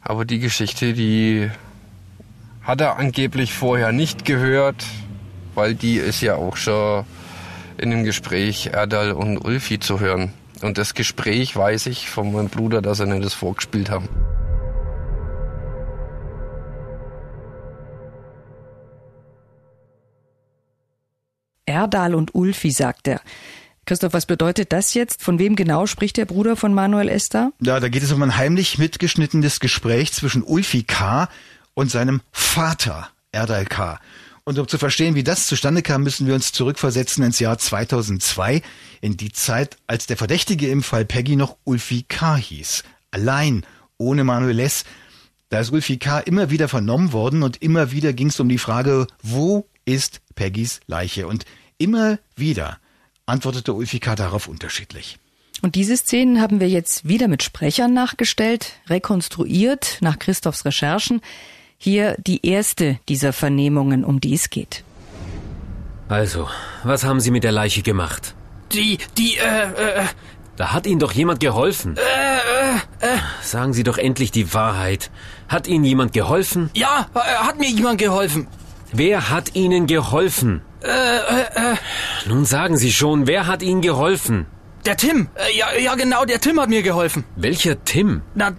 Aber die Geschichte, die hat er angeblich vorher nicht gehört, weil die ist ja auch schon in dem Gespräch Erdal und Ulfi zu hören. Und das Gespräch weiß ich von meinem Bruder, dass er nicht das vorgespielt haben. Erdal und Ulfi, sagt er. Christoph, was bedeutet das jetzt? Von wem genau spricht der Bruder von Manuel Esther? Ja, da geht es um ein heimlich mitgeschnittenes Gespräch zwischen Ulfi K. und seinem Vater, Erdal K. Und um zu verstehen, wie das zustande kam, müssen wir uns zurückversetzen ins Jahr 2002, in die Zeit, als der Verdächtige im Fall Peggy noch Ulfi K. hieß. Allein, ohne Manuel S. Da ist Ulfi K. immer wieder vernommen worden und immer wieder ging es um die Frage, wo ist Peggys Leiche? Und immer wieder antwortete Ulfi K. darauf unterschiedlich. Und diese Szenen haben wir jetzt wieder mit Sprechern nachgestellt, rekonstruiert nach Christophs Recherchen. Hier die erste dieser Vernehmungen, um die es geht. Also, was haben Sie mit der Leiche gemacht? Die, die, äh, äh. Da hat Ihnen doch jemand geholfen. Äh, äh, äh. Sagen Sie doch endlich die Wahrheit. Hat Ihnen jemand geholfen? Ja, äh, hat mir jemand geholfen. Wer hat Ihnen geholfen? Äh, äh, äh. Nun sagen Sie schon, wer hat Ihnen geholfen? Der Tim. Äh, ja, ja, genau, der Tim hat mir geholfen. Welcher Tim? Na,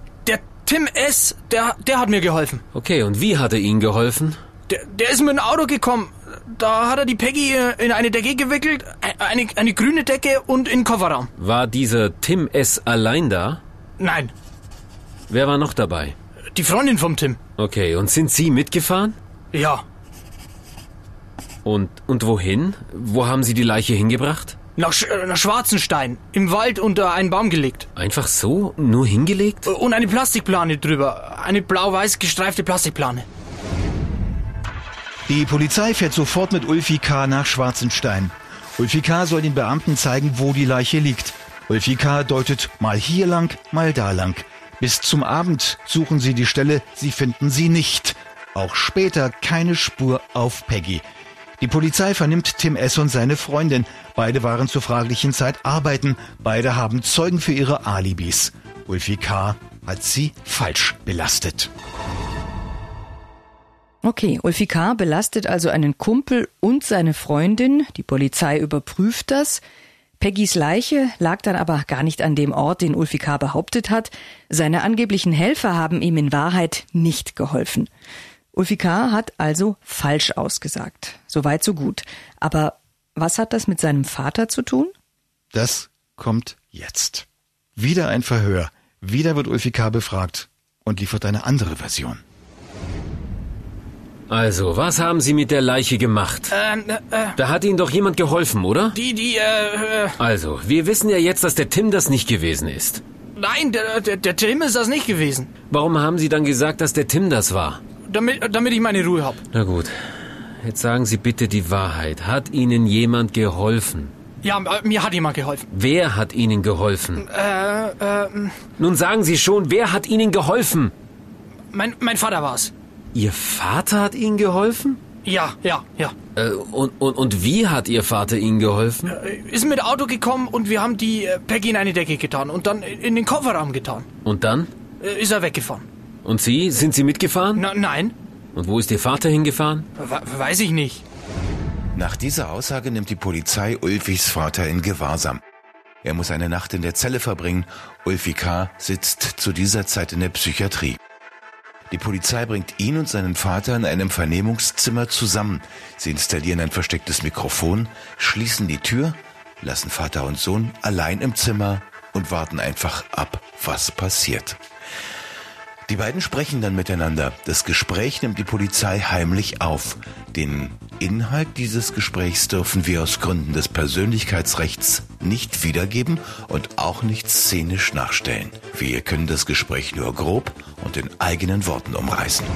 Tim S., der, der hat mir geholfen. Okay, und wie hat er Ihnen geholfen? Der, der ist mit dem Auto gekommen. Da hat er die Peggy äh, in eine Decke gewickelt, eine, eine grüne Decke und in den Kofferraum. War dieser Tim S. allein da? Nein. Wer war noch dabei? Die Freundin vom Tim. Okay, und sind Sie mitgefahren? Ja. Und, und wohin? Wo haben Sie die Leiche hingebracht? Nach, Sch nach Schwarzenstein, im Wald unter einen Baum gelegt. Einfach so? Nur hingelegt? Und eine Plastikplane drüber. Eine blau-weiß gestreifte Plastikplane. Die Polizei fährt sofort mit Ulfi K. nach Schwarzenstein. Ulfi K. soll den Beamten zeigen, wo die Leiche liegt. Ulfi K. deutet mal hier lang, mal da lang. Bis zum Abend suchen sie die Stelle, sie finden sie nicht. Auch später keine Spur auf Peggy. Die Polizei vernimmt Tim S. und seine Freundin. Beide waren zur fraglichen Zeit arbeiten. Beide haben Zeugen für ihre Alibis. Ulfi K. hat sie falsch belastet. Okay, Ulfi K. belastet also einen Kumpel und seine Freundin. Die Polizei überprüft das. Peggys Leiche lag dann aber gar nicht an dem Ort, den Ulfi K. behauptet hat. Seine angeblichen Helfer haben ihm in Wahrheit nicht geholfen. Ulfi K. hat also falsch ausgesagt. Soweit so gut. Aber was hat das mit seinem Vater zu tun? Das kommt jetzt. Wieder ein Verhör. Wieder wird Ulfi K. befragt und liefert eine andere Version. Also, was haben Sie mit der Leiche gemacht? Äh, äh, Da hat Ihnen doch jemand geholfen, oder? die, die, äh, äh, Also, wir wissen ja jetzt, dass der Tim das nicht gewesen ist. nein, der, der, der Tim ist das nicht gewesen. Warum haben Sie dann gesagt, dass der Tim das war? Damit, damit ich meine Ruhe hab. Na gut. Jetzt sagen Sie bitte die Wahrheit. Hat Ihnen jemand geholfen? Ja, äh, mir hat jemand geholfen. Wer hat Ihnen geholfen? Äh, äh, Nun sagen Sie schon, wer hat Ihnen geholfen? mein, mein Vater war's. Ihr Vater hat Ihnen geholfen? Ja, ja, ja. Äh, und, und, und wie hat Ihr Vater Ihnen geholfen? Ist mit Auto gekommen und wir haben die äh, Peggy in eine Decke getan und dann in den Kofferraum getan. Und dann? Äh, ist er weggefahren. Und Sie? Sind Sie mitgefahren? Na, nein, Und wo ist Ihr Vater hingefahren? we- weiß ich nicht. Nach dieser Aussage nimmt die Polizei Ulfis Vater in Gewahrsam. Er muss eine Nacht in der Zelle verbringen. Ulfi K. sitzt zu dieser Zeit in der Psychiatrie. Die Polizei bringt ihn und seinen Vater in einem Vernehmungszimmer zusammen. Sie installieren ein verstecktes Mikrofon, schließen die Tür, lassen Vater und Sohn allein im Zimmer und warten einfach ab, was passiert. Die beiden sprechen dann miteinander. Das Gespräch nimmt die Polizei heimlich auf. Den Inhalt dieses Gesprächs dürfen wir aus Gründen des Persönlichkeitsrechts nicht wiedergeben und auch nicht szenisch nachstellen. Wir können das Gespräch nur grob und in eigenen Worten umreißen.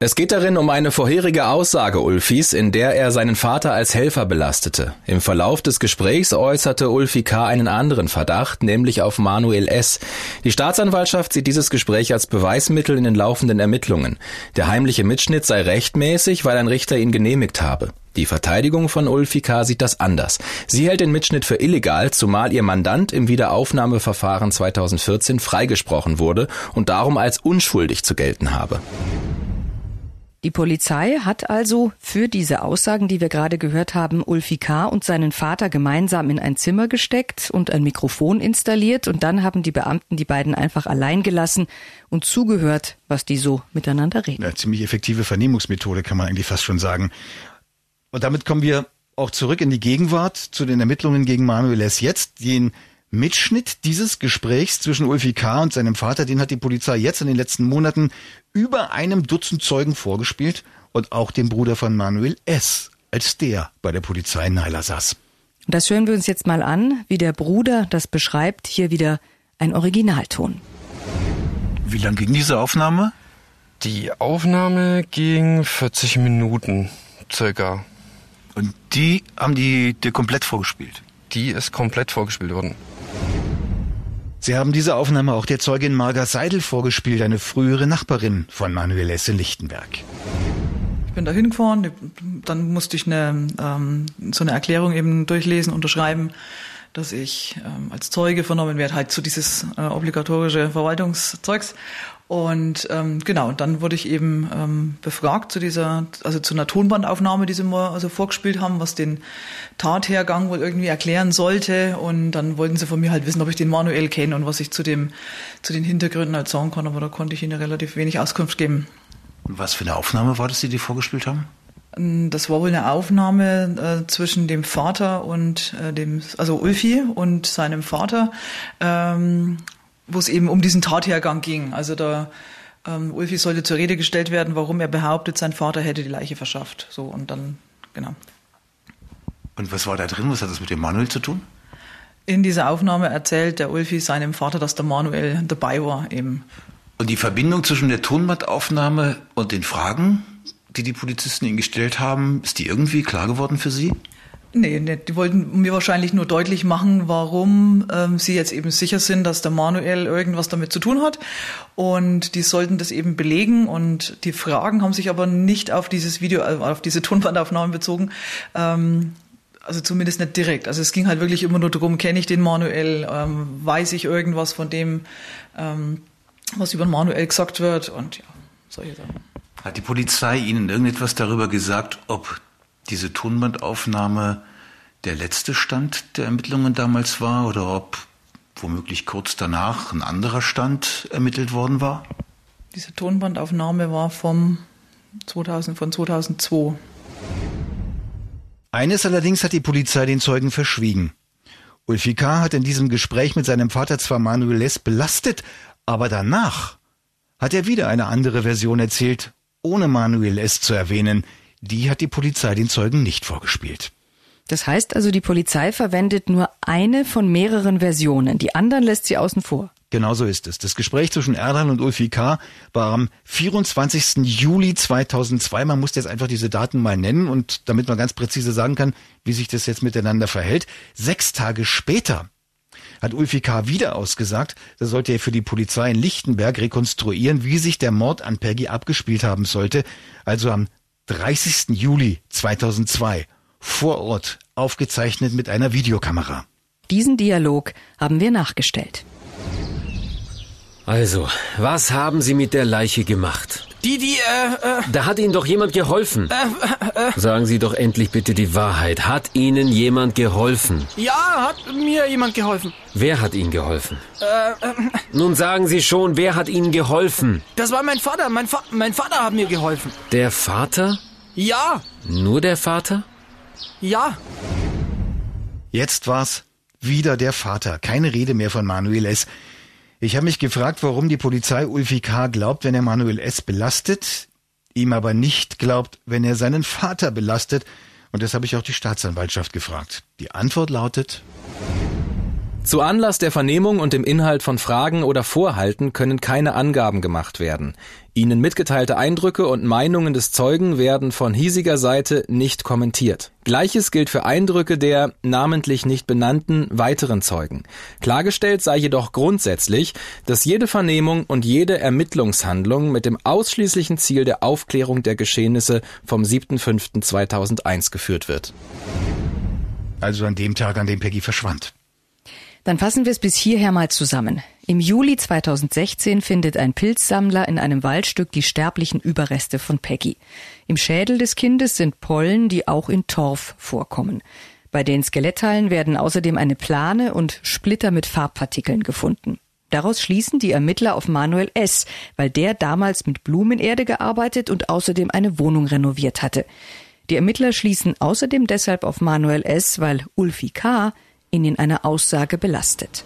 Es geht darin um eine vorherige Aussage Ulfis, in der er seinen Vater als Helfer belastete. Im Verlauf des Gesprächs äußerte Ulfi K. einen anderen Verdacht, nämlich auf Manuel S. Die Staatsanwaltschaft sieht dieses Gespräch als Beweismittel in den laufenden Ermittlungen. Der heimliche Mitschnitt sei rechtmäßig, weil ein Richter ihn genehmigt habe. Die Verteidigung von Ulfi K. sieht das anders. Sie hält den Mitschnitt für illegal, zumal ihr Mandant im Wiederaufnahmeverfahren 2014 freigesprochen wurde und darum als unschuldig zu gelten habe. Die Polizei hat also für diese Aussagen, die wir gerade gehört haben, Ulfi K. und seinen Vater gemeinsam in ein Zimmer gesteckt und ein Mikrofon installiert und dann haben die Beamten die beiden einfach allein gelassen und zugehört, was die so miteinander reden. Eine ziemlich effektive Vernehmungsmethode, kann man eigentlich fast schon sagen. Und damit kommen wir auch zurück in die Gegenwart zu den Ermittlungen gegen Manuel S. Jetzt den Mitschnitt dieses Gesprächs zwischen Ulfi K. und seinem Vater, den hat die Polizei jetzt in den letzten Monaten über einem Dutzend Zeugen vorgespielt und auch dem Bruder von Manuel S., als der bei der Polizei in Naila saß. Und das hören wir uns jetzt mal an, wie der Bruder das beschreibt. Hier wieder ein Originalton. Wie lang ging diese Aufnahme? Die Aufnahme ging 40 Minuten circa. Und die haben die dir komplett vorgespielt? Die ist komplett vorgespielt worden. Sie haben diese Aufnahme auch der Zeugin Marga Seidel vorgespielt, eine frühere Nachbarin von Manuel S. Lichtenberg. Ich bin da hingefahren, dann musste ich eine, ähm, so eine Erklärung eben durchlesen, unterschreiben, dass ich ähm, als Zeuge vernommen werde, halt so dieses äh, obligatorische Verwaltungszeugs. Und ähm, genau, dann wurde ich eben ähm, befragt zu dieser, also zu einer Tonbandaufnahme, die sie mir also vorgespielt haben, was den Tathergang wohl irgendwie erklären sollte. Und dann wollten sie von mir halt wissen, ob ich den manuell kenne und was ich zu dem, zu den Hintergründen halt sagen kann. Aber da konnte ich ihnen relativ wenig Auskunft geben. Und was für eine Aufnahme war das, die die vorgespielt haben? Das war wohl eine Aufnahme äh, zwischen dem Vater und äh, dem, also Ulfi und seinem Vater, ähm, wo es eben um diesen Tathergang ging. Also da ähm, Ulfi sollte zur Rede gestellt werden, warum er behauptet, sein Vater hätte die Leiche verschafft. So und dann genau. Und was war da drin? Was hat das mit dem Manuel zu tun? In dieser Aufnahme erzählt der Ulfi seinem Vater, dass der Manuel dabei war eben. Und die Verbindung zwischen der Tonbandaufnahme und den Fragen, die die Polizisten Ihnen gestellt haben, ist die irgendwie klar geworden für Sie? Nee, nee, die wollten mir wahrscheinlich nur deutlich machen, warum ähm, sie jetzt eben sicher sind, dass der Manuel irgendwas damit zu tun hat. Und die sollten das eben belegen. Und die Fragen haben sich aber nicht auf dieses Video, äh, auf diese Tonbandaufnahmen bezogen. Ähm, also zumindest nicht direkt. Also es ging halt wirklich immer nur darum, kenne ich den Manuel, ähm, weiß ich irgendwas von dem, ähm, was über den Manuel gesagt wird und ja, solche Sachen. Hat die Polizei Ihnen irgendetwas darüber gesagt, ob diese Tonbandaufnahme der letzte Stand der Ermittlungen damals war oder ob womöglich kurz danach ein anderer Stand ermittelt worden war? Diese Tonbandaufnahme war vom 2000, von 2002. Eines allerdings hat die Polizei den Zeugen verschwiegen. Ulfi K. hat in diesem Gespräch mit seinem Vater zwar Manuel S. belastet, aber danach hat er wieder eine andere Version erzählt, ohne Manuel S. zu erwähnen. Die hat die Polizei den Zeugen nicht vorgespielt. Das heißt also, die Polizei verwendet nur eine von mehreren Versionen. Die anderen lässt sie außen vor. Genau so ist es. Das Gespräch zwischen Erdan und Ulfi K. war am 24. Juli 2002. Man muss jetzt einfach diese Daten mal nennen und damit man ganz präzise sagen kann, wie sich das jetzt miteinander verhält. Sechs Tage später hat Ulfi K. wieder ausgesagt, da sollte er für die Polizei in Lichtenberg rekonstruieren, wie sich der Mord an Peggy abgespielt haben sollte. Also am 30. Juli 2002 vor Ort aufgezeichnet mit einer Videokamera. Diesen Dialog haben wir nachgestellt. Also, was haben Sie mit der Leiche gemacht? Die, die, äh, äh. Da hat Ihnen doch jemand geholfen. Äh, äh, Sagen Sie doch endlich bitte die Wahrheit. Hat Ihnen jemand geholfen? Ja, hat mir jemand geholfen. Wer hat Ihnen geholfen? Äh, äh, Nun sagen Sie schon, wer hat Ihnen geholfen? das war mein Vater. Mein, Fa mein Vater hat mir geholfen. Der Vater? Ja, Nur der Vater? ja. Jetzt war's wieder der Vater. Keine Rede mehr von Manuel S. Ich habe mich gefragt, warum die Polizei Ulfi K. glaubt, wenn er Manuel S. belastet, ihm aber nicht glaubt, wenn er seinen Vater belastet. Und das habe ich auch die Staatsanwaltschaft gefragt. Die Antwort lautet, Zu Anlass der Vernehmung und dem Inhalt von Fragen oder Vorhalten können keine Angaben gemacht werden. Ihnen mitgeteilte Eindrücke und Meinungen des Zeugen werden von hiesiger Seite nicht kommentiert. Gleiches gilt für Eindrücke der namentlich nicht benannten weiteren Zeugen. Klargestellt sei jedoch grundsätzlich, dass jede Vernehmung und jede Ermittlungshandlung mit dem ausschließlichen Ziel der Aufklärung der Geschehnisse vom 7.5.2001 geführt wird. also an dem Tag, an dem Peggy verschwand. Dann fassen wir es bis hierher mal zusammen. Im Juli 2016 findet ein Pilzsammler in einem Waldstück die sterblichen Überreste von Peggy. Im Schädel des Kindes sind Pollen, die auch in Torf vorkommen. Bei den Skelettteilen werden außerdem eine Plane und Splitter mit Farbpartikeln gefunden. Daraus schließen die Ermittler auf Manuel S., weil der damals mit Blumenerde gearbeitet und außerdem eine Wohnung renoviert hatte. Die Ermittler schließen außerdem deshalb auf Manuel S., weil Ulfi K. ihn in einer Aussage belastet.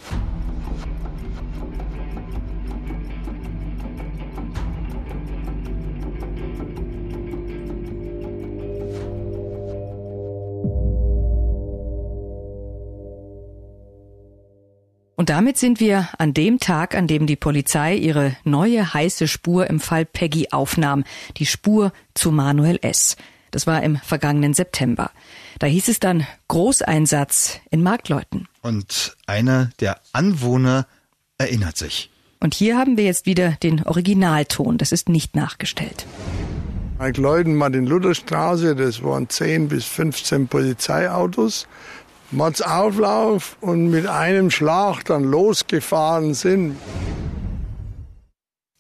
Und damit sind wir an dem Tag, an dem die Polizei ihre neue heiße Spur im Fall Peggy aufnahm, die Spur zu Manuel S. Das war im vergangenen September. Da hieß es dann Großeinsatz in Marktleuten. Und einer der Anwohner erinnert sich. Und hier haben wir jetzt wieder den Originalton. Das ist nicht nachgestellt. Mike Leuten, Martin-Luther-Straße, das waren 10 bis 15 Polizeiautos. Mordsauflauf und mit einem Schlag dann losgefahren sind.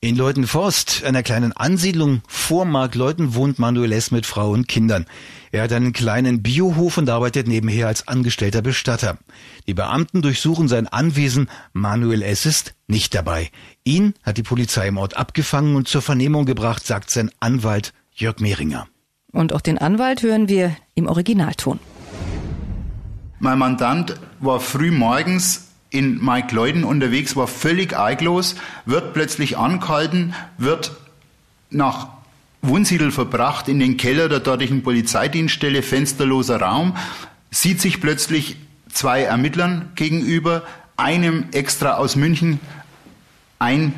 In Leutenforst, einer kleinen Ansiedlung vor Markleuten, wohnt Manuel S. mit Frau und Kindern. Er hat einen kleinen Biohof und arbeitet nebenher als angestellter Bestatter. Die Beamten durchsuchen sein Anwesen. Manuel S. ist nicht dabei. Ihn hat die Polizei im Ort abgefangen und zur Vernehmung gebracht, sagt sein Anwalt Jörg Mehringer. Und auch den Anwalt hören wir im Originalton. Mein Mandant war früh morgens in Mike Leuden unterwegs, war völlig eiglos, wird plötzlich angehalten, wird nach Wunsiedel verbracht in den Keller der dortigen Polizeidienststelle, fensterloser Raum, sieht sich plötzlich zwei Ermittlern gegenüber, einem extra aus München, ein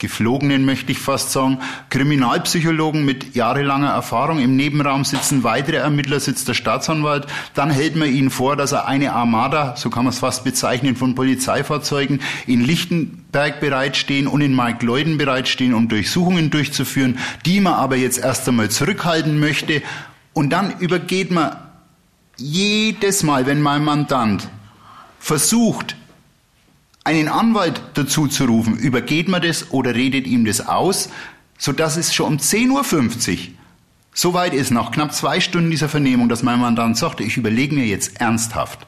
Geflogenen möchte ich fast sagen, Kriminalpsychologen mit jahrelanger Erfahrung. Im Nebenraum sitzen weitere Ermittler, sitzt der Staatsanwalt. Dann hält man ihnen vor, dass er eine Armada, so kann man es fast bezeichnen, von Polizeifahrzeugen in Lichtenberg bereitstehen und in Markleuden bereitstehen, um Durchsuchungen durchzuführen, die man aber jetzt erst einmal zurückhalten möchte. Und dann übergeht man jedes Mal, wenn mein Mandant versucht, einen Anwalt dazu zu rufen, übergeht man das oder redet ihm das aus, sodass es schon um 10.50 Uhr so weit ist, nach knapp zwei Stunden dieser Vernehmung, dass mein Mandant sagte, ich überlege mir jetzt ernsthaft,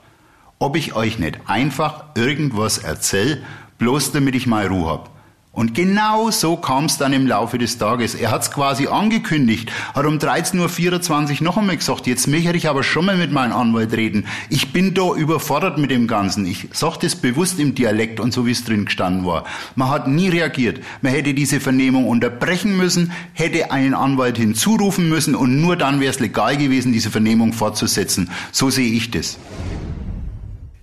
ob ich euch nicht einfach irgendwas erzähl, bloß damit ich mal Ruhe hab. Und genau so kam es dann im Laufe des Tages. Er hat es quasi angekündigt, hat um 13.24 Uhr noch einmal gesagt, jetzt möchte ich aber schon mal mit meinem Anwalt reden. Ich bin da überfordert mit dem Ganzen. Ich sage das bewusst im Dialekt und so wie es drin gestanden war. Man hat nie reagiert. Man hätte diese Vernehmung unterbrechen müssen, hätte einen Anwalt hinzurufen müssen und nur dann wäre es legal gewesen, diese Vernehmung fortzusetzen. So sehe ich das.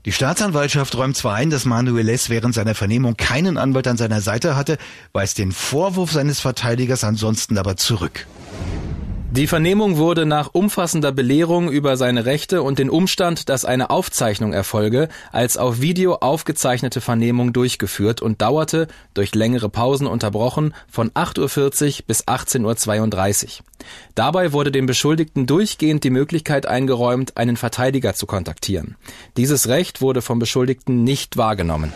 Die Staatsanwaltschaft räumt zwar ein, dass Manuel S. während seiner Vernehmung keinen Anwalt an seiner Seite hatte, weist den Vorwurf seines Verteidigers ansonsten aber zurück. Die Vernehmung wurde nach umfassender Belehrung über seine Rechte und den Umstand, dass eine Aufzeichnung erfolge, als auf Video aufgezeichnete Vernehmung durchgeführt und dauerte, durch längere Pausen unterbrochen, von 8.40 Uhr bis 18.32 Uhr. Dabei wurde dem Beschuldigten durchgehend die Möglichkeit eingeräumt, einen Verteidiger zu kontaktieren. Dieses Recht wurde vom Beschuldigten nicht wahrgenommen.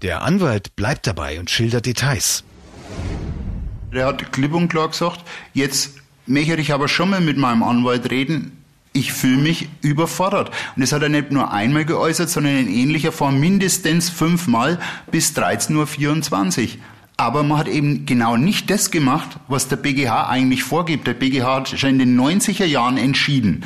Der Anwalt bleibt dabei und schildert Details. Der hat klipp und klar gesagt, jetzt möchte ich aber schon mal mit meinem Anwalt reden. Ich fühle mich überfordert. Und das hat er nicht nur einmal geäußert, sondern in ähnlicher Form mindestens fünfmal bis 13.24 Uhr. Aber man hat eben genau nicht das gemacht, was der BGH eigentlich vorgibt. Der BGH hat schon in den 90er Jahren entschieden,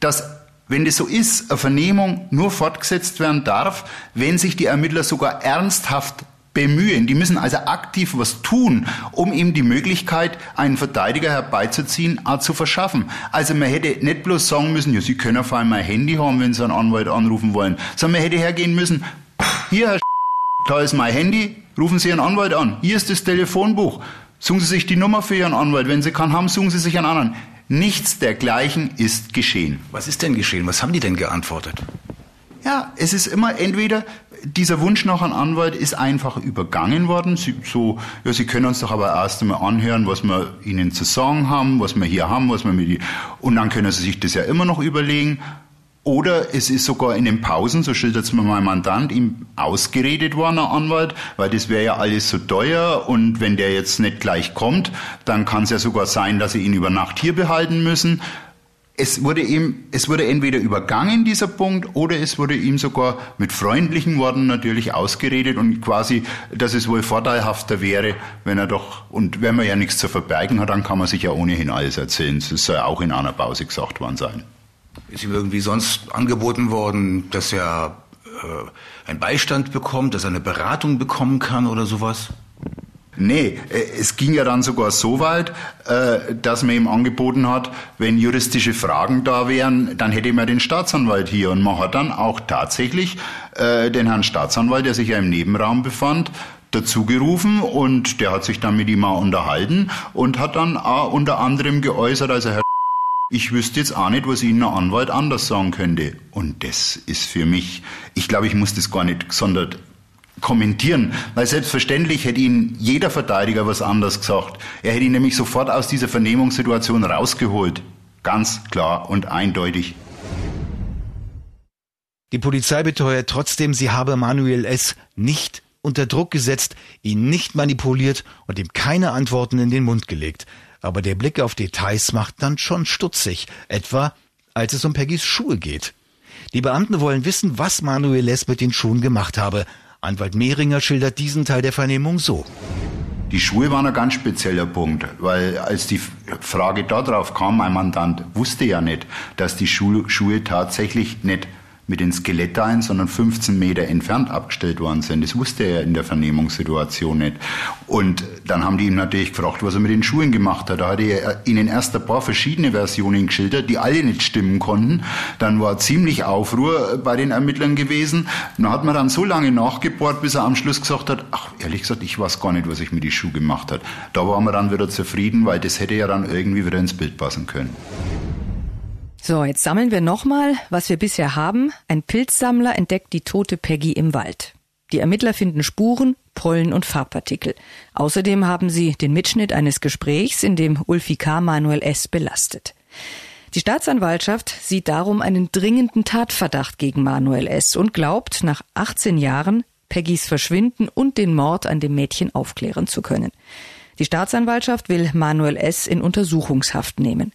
dass wenn das so ist, eine Vernehmung nur fortgesetzt werden darf, wenn sich die Ermittler sogar ernsthaft bemühen. Die müssen also aktiv was tun, um ihm die Möglichkeit, einen Verteidiger herbeizuziehen, auch zu verschaffen. Also man hätte nicht bloß sagen müssen, ja, Sie können auf einmal ein Handy haben, wenn Sie einen Anwalt anrufen wollen, sondern man hätte hergehen müssen, hier, Herr da ist mein Handy, rufen Sie Ihren Anwalt an. Hier ist das Telefonbuch. Suchen Sie sich die Nummer für Ihren Anwalt. Wenn Sie keinen haben, suchen Sie sich einen anderen. Nichts dergleichen ist geschehen. Was ist denn geschehen? Was haben die denn geantwortet? Ja, es ist immer entweder dieser Wunsch nach einem Anwalt ist einfach übergangen worden. Sie, so, ja, Sie können uns doch aber erst einmal anhören, was wir Ihnen zu sagen haben, was wir hier haben, was wir mit die, und dann können Sie sich das ja immer noch überlegen. Oder es ist sogar in den Pausen, so schildert es mir mein Mandant, ihm ausgeredet worden, ein Anwalt, weil das wäre ja alles so teuer und wenn der jetzt nicht gleich kommt, dann kann es ja sogar sein, dass sie ihn über Nacht hier behalten müssen es wurde ihm, es wurde entweder übergangen, dieser Punkt, oder es wurde ihm sogar mit freundlichen Worten natürlich ausgeredet und quasi, dass es wohl vorteilhafter wäre, wenn er doch, und wenn man ja nichts zu verbergen hat, dann kann man sich ja ohnehin alles erzählen. Das soll auch in einer Pause gesagt worden sein. Ist ihm irgendwie sonst angeboten worden, dass er äh, einen Beistand bekommt, dass er eine Beratung bekommen kann oder sowas? Nee, äh, es ging ja dann sogar so weit, äh, dass man ihm angeboten hat, wenn juristische Fragen da wären, dann hätte man den Staatsanwalt hier. Und man hat dann auch tatsächlich äh, den Herrn Staatsanwalt, der sich ja im Nebenraum befand, dazu gerufen und der hat sich dann mit ihm auch unterhalten und hat dann auch unter anderem geäußert, also Herr ich wüsste jetzt auch nicht, was Ihnen ein Anwalt anders sagen könnte. Und das ist für mich, ich glaube, ich muss das gar nicht gesondert kommentieren, weil selbstverständlich hätte Ihnen jeder Verteidiger was anders gesagt. Er hätte ihn nämlich sofort aus dieser Vernehmungssituation rausgeholt. Ganz klar und eindeutig. Die Polizei beteuert trotzdem, sie habe Manuel S. nicht unter Druck gesetzt, ihn nicht manipuliert und ihm keine Antworten in den Mund gelegt. Aber der Blick auf Details macht dann schon stutzig, etwa als es um Peggys Schuhe geht. Die Beamten wollen wissen, was Manuel S. mit den Schuhen gemacht habe, Anwalt Mehringer schildert diesen Teil der Vernehmung so. Die Schuhe waren ein ganz spezieller Punkt, weil als die Frage darauf kam, mein Mandant wusste ja nicht, dass die Schuhe tatsächlich nicht mit den Skelettteilen, sondern 15 Meter entfernt abgestellt worden sind. Das wusste er in der Vernehmungssituation nicht. Und dann haben die ihm natürlich gefragt, was er mit den Schuhen gemacht hat. Da hat er ihnen erst ein paar verschiedene Versionen geschildert, die alle nicht stimmen konnten. Dann war ziemlich Aufruhr bei den Ermittlern gewesen. Dann hat man dann so lange nachgebohrt, bis er am Schluss gesagt hat, ach, ehrlich gesagt, ich weiß gar nicht, was ich mit den Schuhen gemacht hat. Da waren wir dann wieder zufrieden, weil das hätte ja dann irgendwie wieder ins Bild passen können. So, jetzt sammeln wir nochmal, was wir bisher haben. Ein Pilzsammler entdeckt die tote Peggy im Wald. Die Ermittler finden Spuren, Pollen und Farbpartikel. Außerdem haben sie den Mitschnitt eines Gesprächs, in dem Ulfi K. Manuel S. belastet. Die Staatsanwaltschaft sieht darum einen dringenden Tatverdacht gegen Manuel S. und glaubt, nach 18 Jahren Peggys Verschwinden und den Mord an dem Mädchen aufklären zu können. Die Staatsanwaltschaft will Manuel S. in Untersuchungshaft nehmen.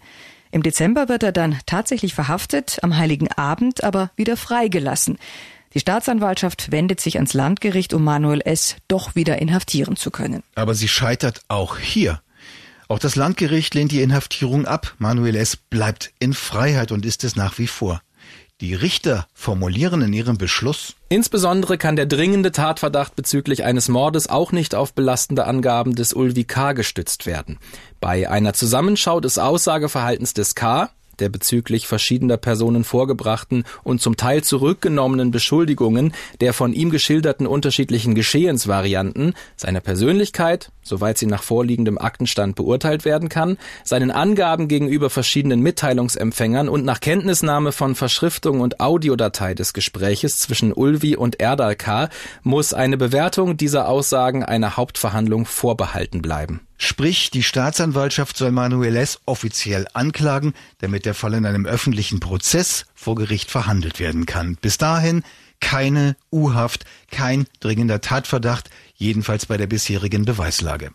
Im Dezember wird er dann tatsächlich verhaftet, am Heiligen Abend aber wieder freigelassen. Die Staatsanwaltschaft wendet sich ans Landgericht, um Manuel S. doch wieder inhaftieren zu können. Aber sie scheitert auch hier. Auch das Landgericht lehnt die Inhaftierung ab. Manuel S. bleibt in Freiheit und ist es nach wie vor. Die Richter formulieren in ihrem Beschluss Insbesondere kann der dringende Tatverdacht bezüglich eines Mordes auch nicht auf belastende Angaben des Ulvi K. gestützt werden. Bei einer Zusammenschau des Aussageverhaltens des K der bezüglich verschiedener Personen vorgebrachten und zum Teil zurückgenommenen Beschuldigungen, der von ihm geschilderten unterschiedlichen Geschehensvarianten, seiner Persönlichkeit, soweit sie nach vorliegendem Aktenstand beurteilt werden kann, seinen Angaben gegenüber verschiedenen Mitteilungsempfängern und nach Kenntnisnahme von Verschriftung und Audiodatei des Gespräches zwischen Ulvi und Erdal K. muss eine Bewertung dieser Aussagen einer Hauptverhandlung vorbehalten bleiben. Sprich, die Staatsanwaltschaft soll Manuel S. offiziell anklagen, damit der Fall in einem öffentlichen Prozess vor Gericht verhandelt werden kann. Bis dahin keine U-Haft, kein dringender Tatverdacht, jedenfalls bei der bisherigen Beweislage.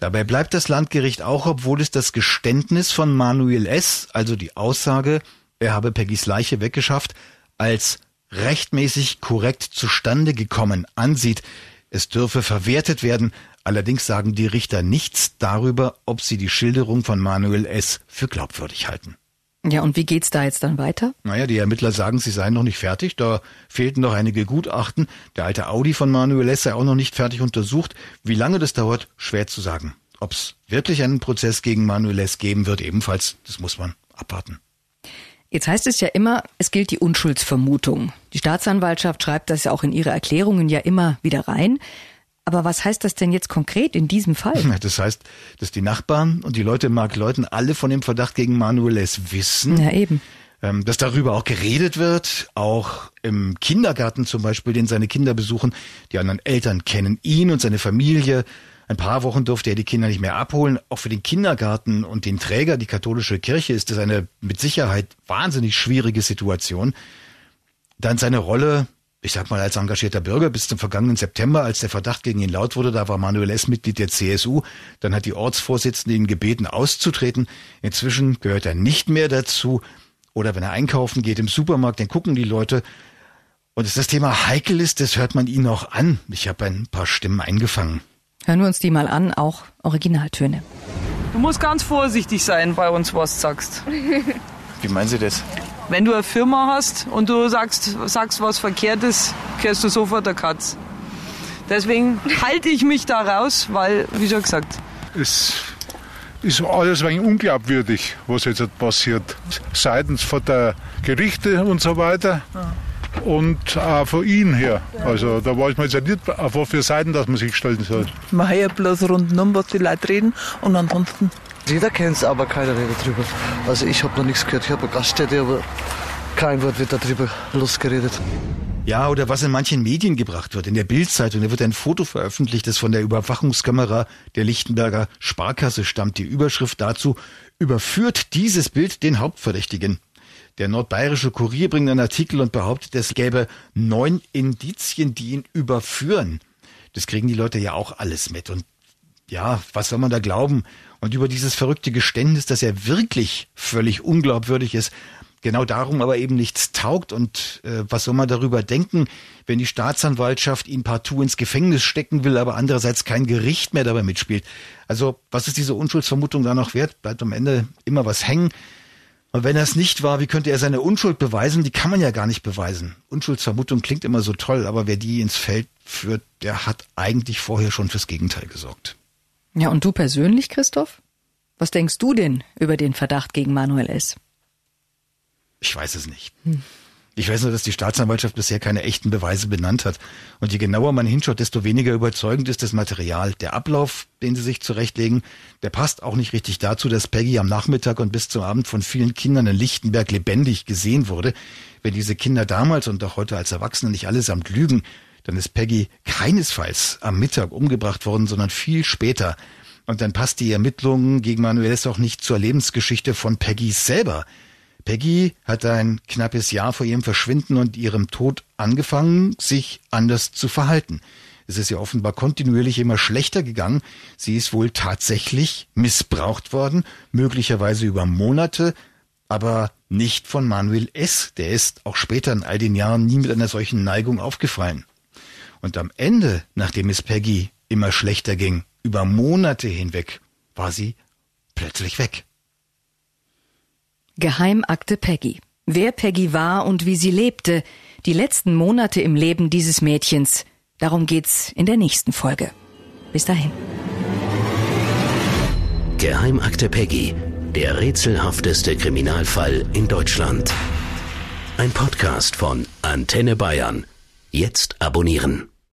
Dabei bleibt das Landgericht auch, obwohl es das Geständnis von Manuel S., also die Aussage, er habe Peggys Leiche weggeschafft, als rechtmäßig korrekt zustande gekommen ansieht. Es dürfe verwertet werden, Allerdings sagen die Richter nichts darüber, ob sie die Schilderung von Manuel S. für glaubwürdig halten. Ja, und wie geht's da jetzt dann weiter? Naja, die Ermittler sagen, sie seien noch nicht fertig. Da fehlten noch einige Gutachten. Der alte Audi von Manuel S. sei auch noch nicht fertig untersucht. Wie lange das dauert, schwer zu sagen. Ob es wirklich einen Prozess gegen Manuel S. geben wird, ebenfalls, das muss man abwarten. Jetzt heißt es ja immer, es gilt die Unschuldsvermutung. Die Staatsanwaltschaft schreibt das ja auch in ihre Erklärungen ja immer wieder rein. Aber was heißt das denn jetzt konkret in diesem Fall? Das heißt, dass die Nachbarn und die Leute in Markleuten alle von dem Verdacht gegen Manuel S. wissen. Ja, eben. Ähm, dass darüber auch geredet wird, auch im Kindergarten zum Beispiel, den seine Kinder besuchen. Die anderen Eltern kennen ihn und seine Familie. Ein paar Wochen durfte er die Kinder nicht mehr abholen. Auch für den Kindergarten und den Träger, die katholische Kirche, ist das eine mit Sicherheit wahnsinnig schwierige Situation. Dann seine Rolle ich sag mal, als engagierter Bürger bis zum vergangenen September, als der Verdacht gegen ihn laut wurde, da war Manuel S. Mitglied der CSU. Dann hat die Ortsvorsitzende ihn gebeten, auszutreten. Inzwischen gehört er nicht mehr dazu. Oder wenn er einkaufen geht im Supermarkt, dann gucken die Leute. Und dass das Thema heikel ist, das hört man ihn auch an. Ich habe ein paar Stimmen eingefangen. Hören wir uns die mal an, auch Originaltöne. Du musst ganz vorsichtig sein bei uns, was du sagst. Wie meinen Sie das? Wenn du eine Firma hast und du sagst, sagst was Verkehrtes, kehrst du sofort der Katz. Deswegen halte ich mich da raus, weil, wie schon gesagt. Es ist alles ein wenig unglaubwürdig, was jetzt passiert. Seitens von der Gerichte und so weiter. Und auch von Ihnen her. Also da weiß man jetzt nicht, auf was für Seiten dass man sich stellen soll. Man hört ja bloß rundum, was die Leute reden und ansonsten jeder kennt es, aber keiner redet drüber. Also ich habe noch nichts gehört. Ich habe eine Gaststätte, aber kein Wort wird darüber losgeredet. Ja, oder was in manchen Medien gebracht wird. In der Bildzeitung, da wird ein Foto veröffentlicht, das von der Überwachungskamera der Lichtenberger Sparkasse stammt. Die Überschrift dazu überführt dieses Bild den Hauptverdächtigen. Der nordbayerische Kurier bringt einen Artikel und behauptet, es gäbe neun Indizien, die ihn überführen. Das kriegen die Leute ja auch alles mit. Und ja, was soll man da glauben? Und über dieses verrückte Geständnis, dass er wirklich völlig unglaubwürdig ist, genau darum aber eben nichts taugt. Und äh, was soll man darüber denken, wenn die Staatsanwaltschaft ihn partout ins Gefängnis stecken will, aber andererseits kein Gericht mehr dabei mitspielt? Also was ist diese Unschuldsvermutung da noch wert? Bleibt am Ende immer was hängen. Und wenn es nicht war, wie könnte er seine Unschuld beweisen? Die kann man ja gar nicht beweisen. Unschuldsvermutung klingt immer so toll, aber wer die ins Feld führt, der hat eigentlich vorher schon fürs Gegenteil gesorgt. Ja, und du persönlich, Christoph? Was denkst du denn über den Verdacht gegen Manuel S.? Ich weiß es nicht. Hm. Ich weiß nur, dass die Staatsanwaltschaft bisher keine echten Beweise benannt hat. Und je genauer man hinschaut, desto weniger überzeugend ist das Material. Der Ablauf, den sie sich zurechtlegen, der passt auch nicht richtig dazu, dass Peggy am Nachmittag und bis zum Abend von vielen Kindern in Lichtenberg lebendig gesehen wurde. Wenn diese Kinder damals und auch heute als Erwachsene nicht allesamt lügen, dann ist Peggy keinesfalls am Mittag umgebracht worden, sondern viel später. Und dann passt die Ermittlung gegen Manuelis auch nicht zur Lebensgeschichte von Peggy selber. Peggy hat ein knappes Jahr vor ihrem Verschwinden und ihrem Tod angefangen, sich anders zu verhalten. Es ist ja offenbar kontinuierlich immer schlechter gegangen. Sie ist wohl tatsächlich missbraucht worden, möglicherweise über Monate, aber nicht von Manuel S. Der ist auch später in all den Jahren nie mit einer solchen Neigung aufgefallen. Und am Ende, nachdem es Peggy immer schlechter ging, über Monate hinweg, war sie plötzlich weg. Geheimakte Peggy. Wer Peggy war und wie sie lebte, die letzten Monate im Leben dieses Mädchens, darum geht's in der nächsten Folge. Bis dahin. Geheimakte Peggy, der rätselhafteste Kriminalfall in Deutschland. Ein Podcast von Antenne Bayern. Jetzt abonnieren.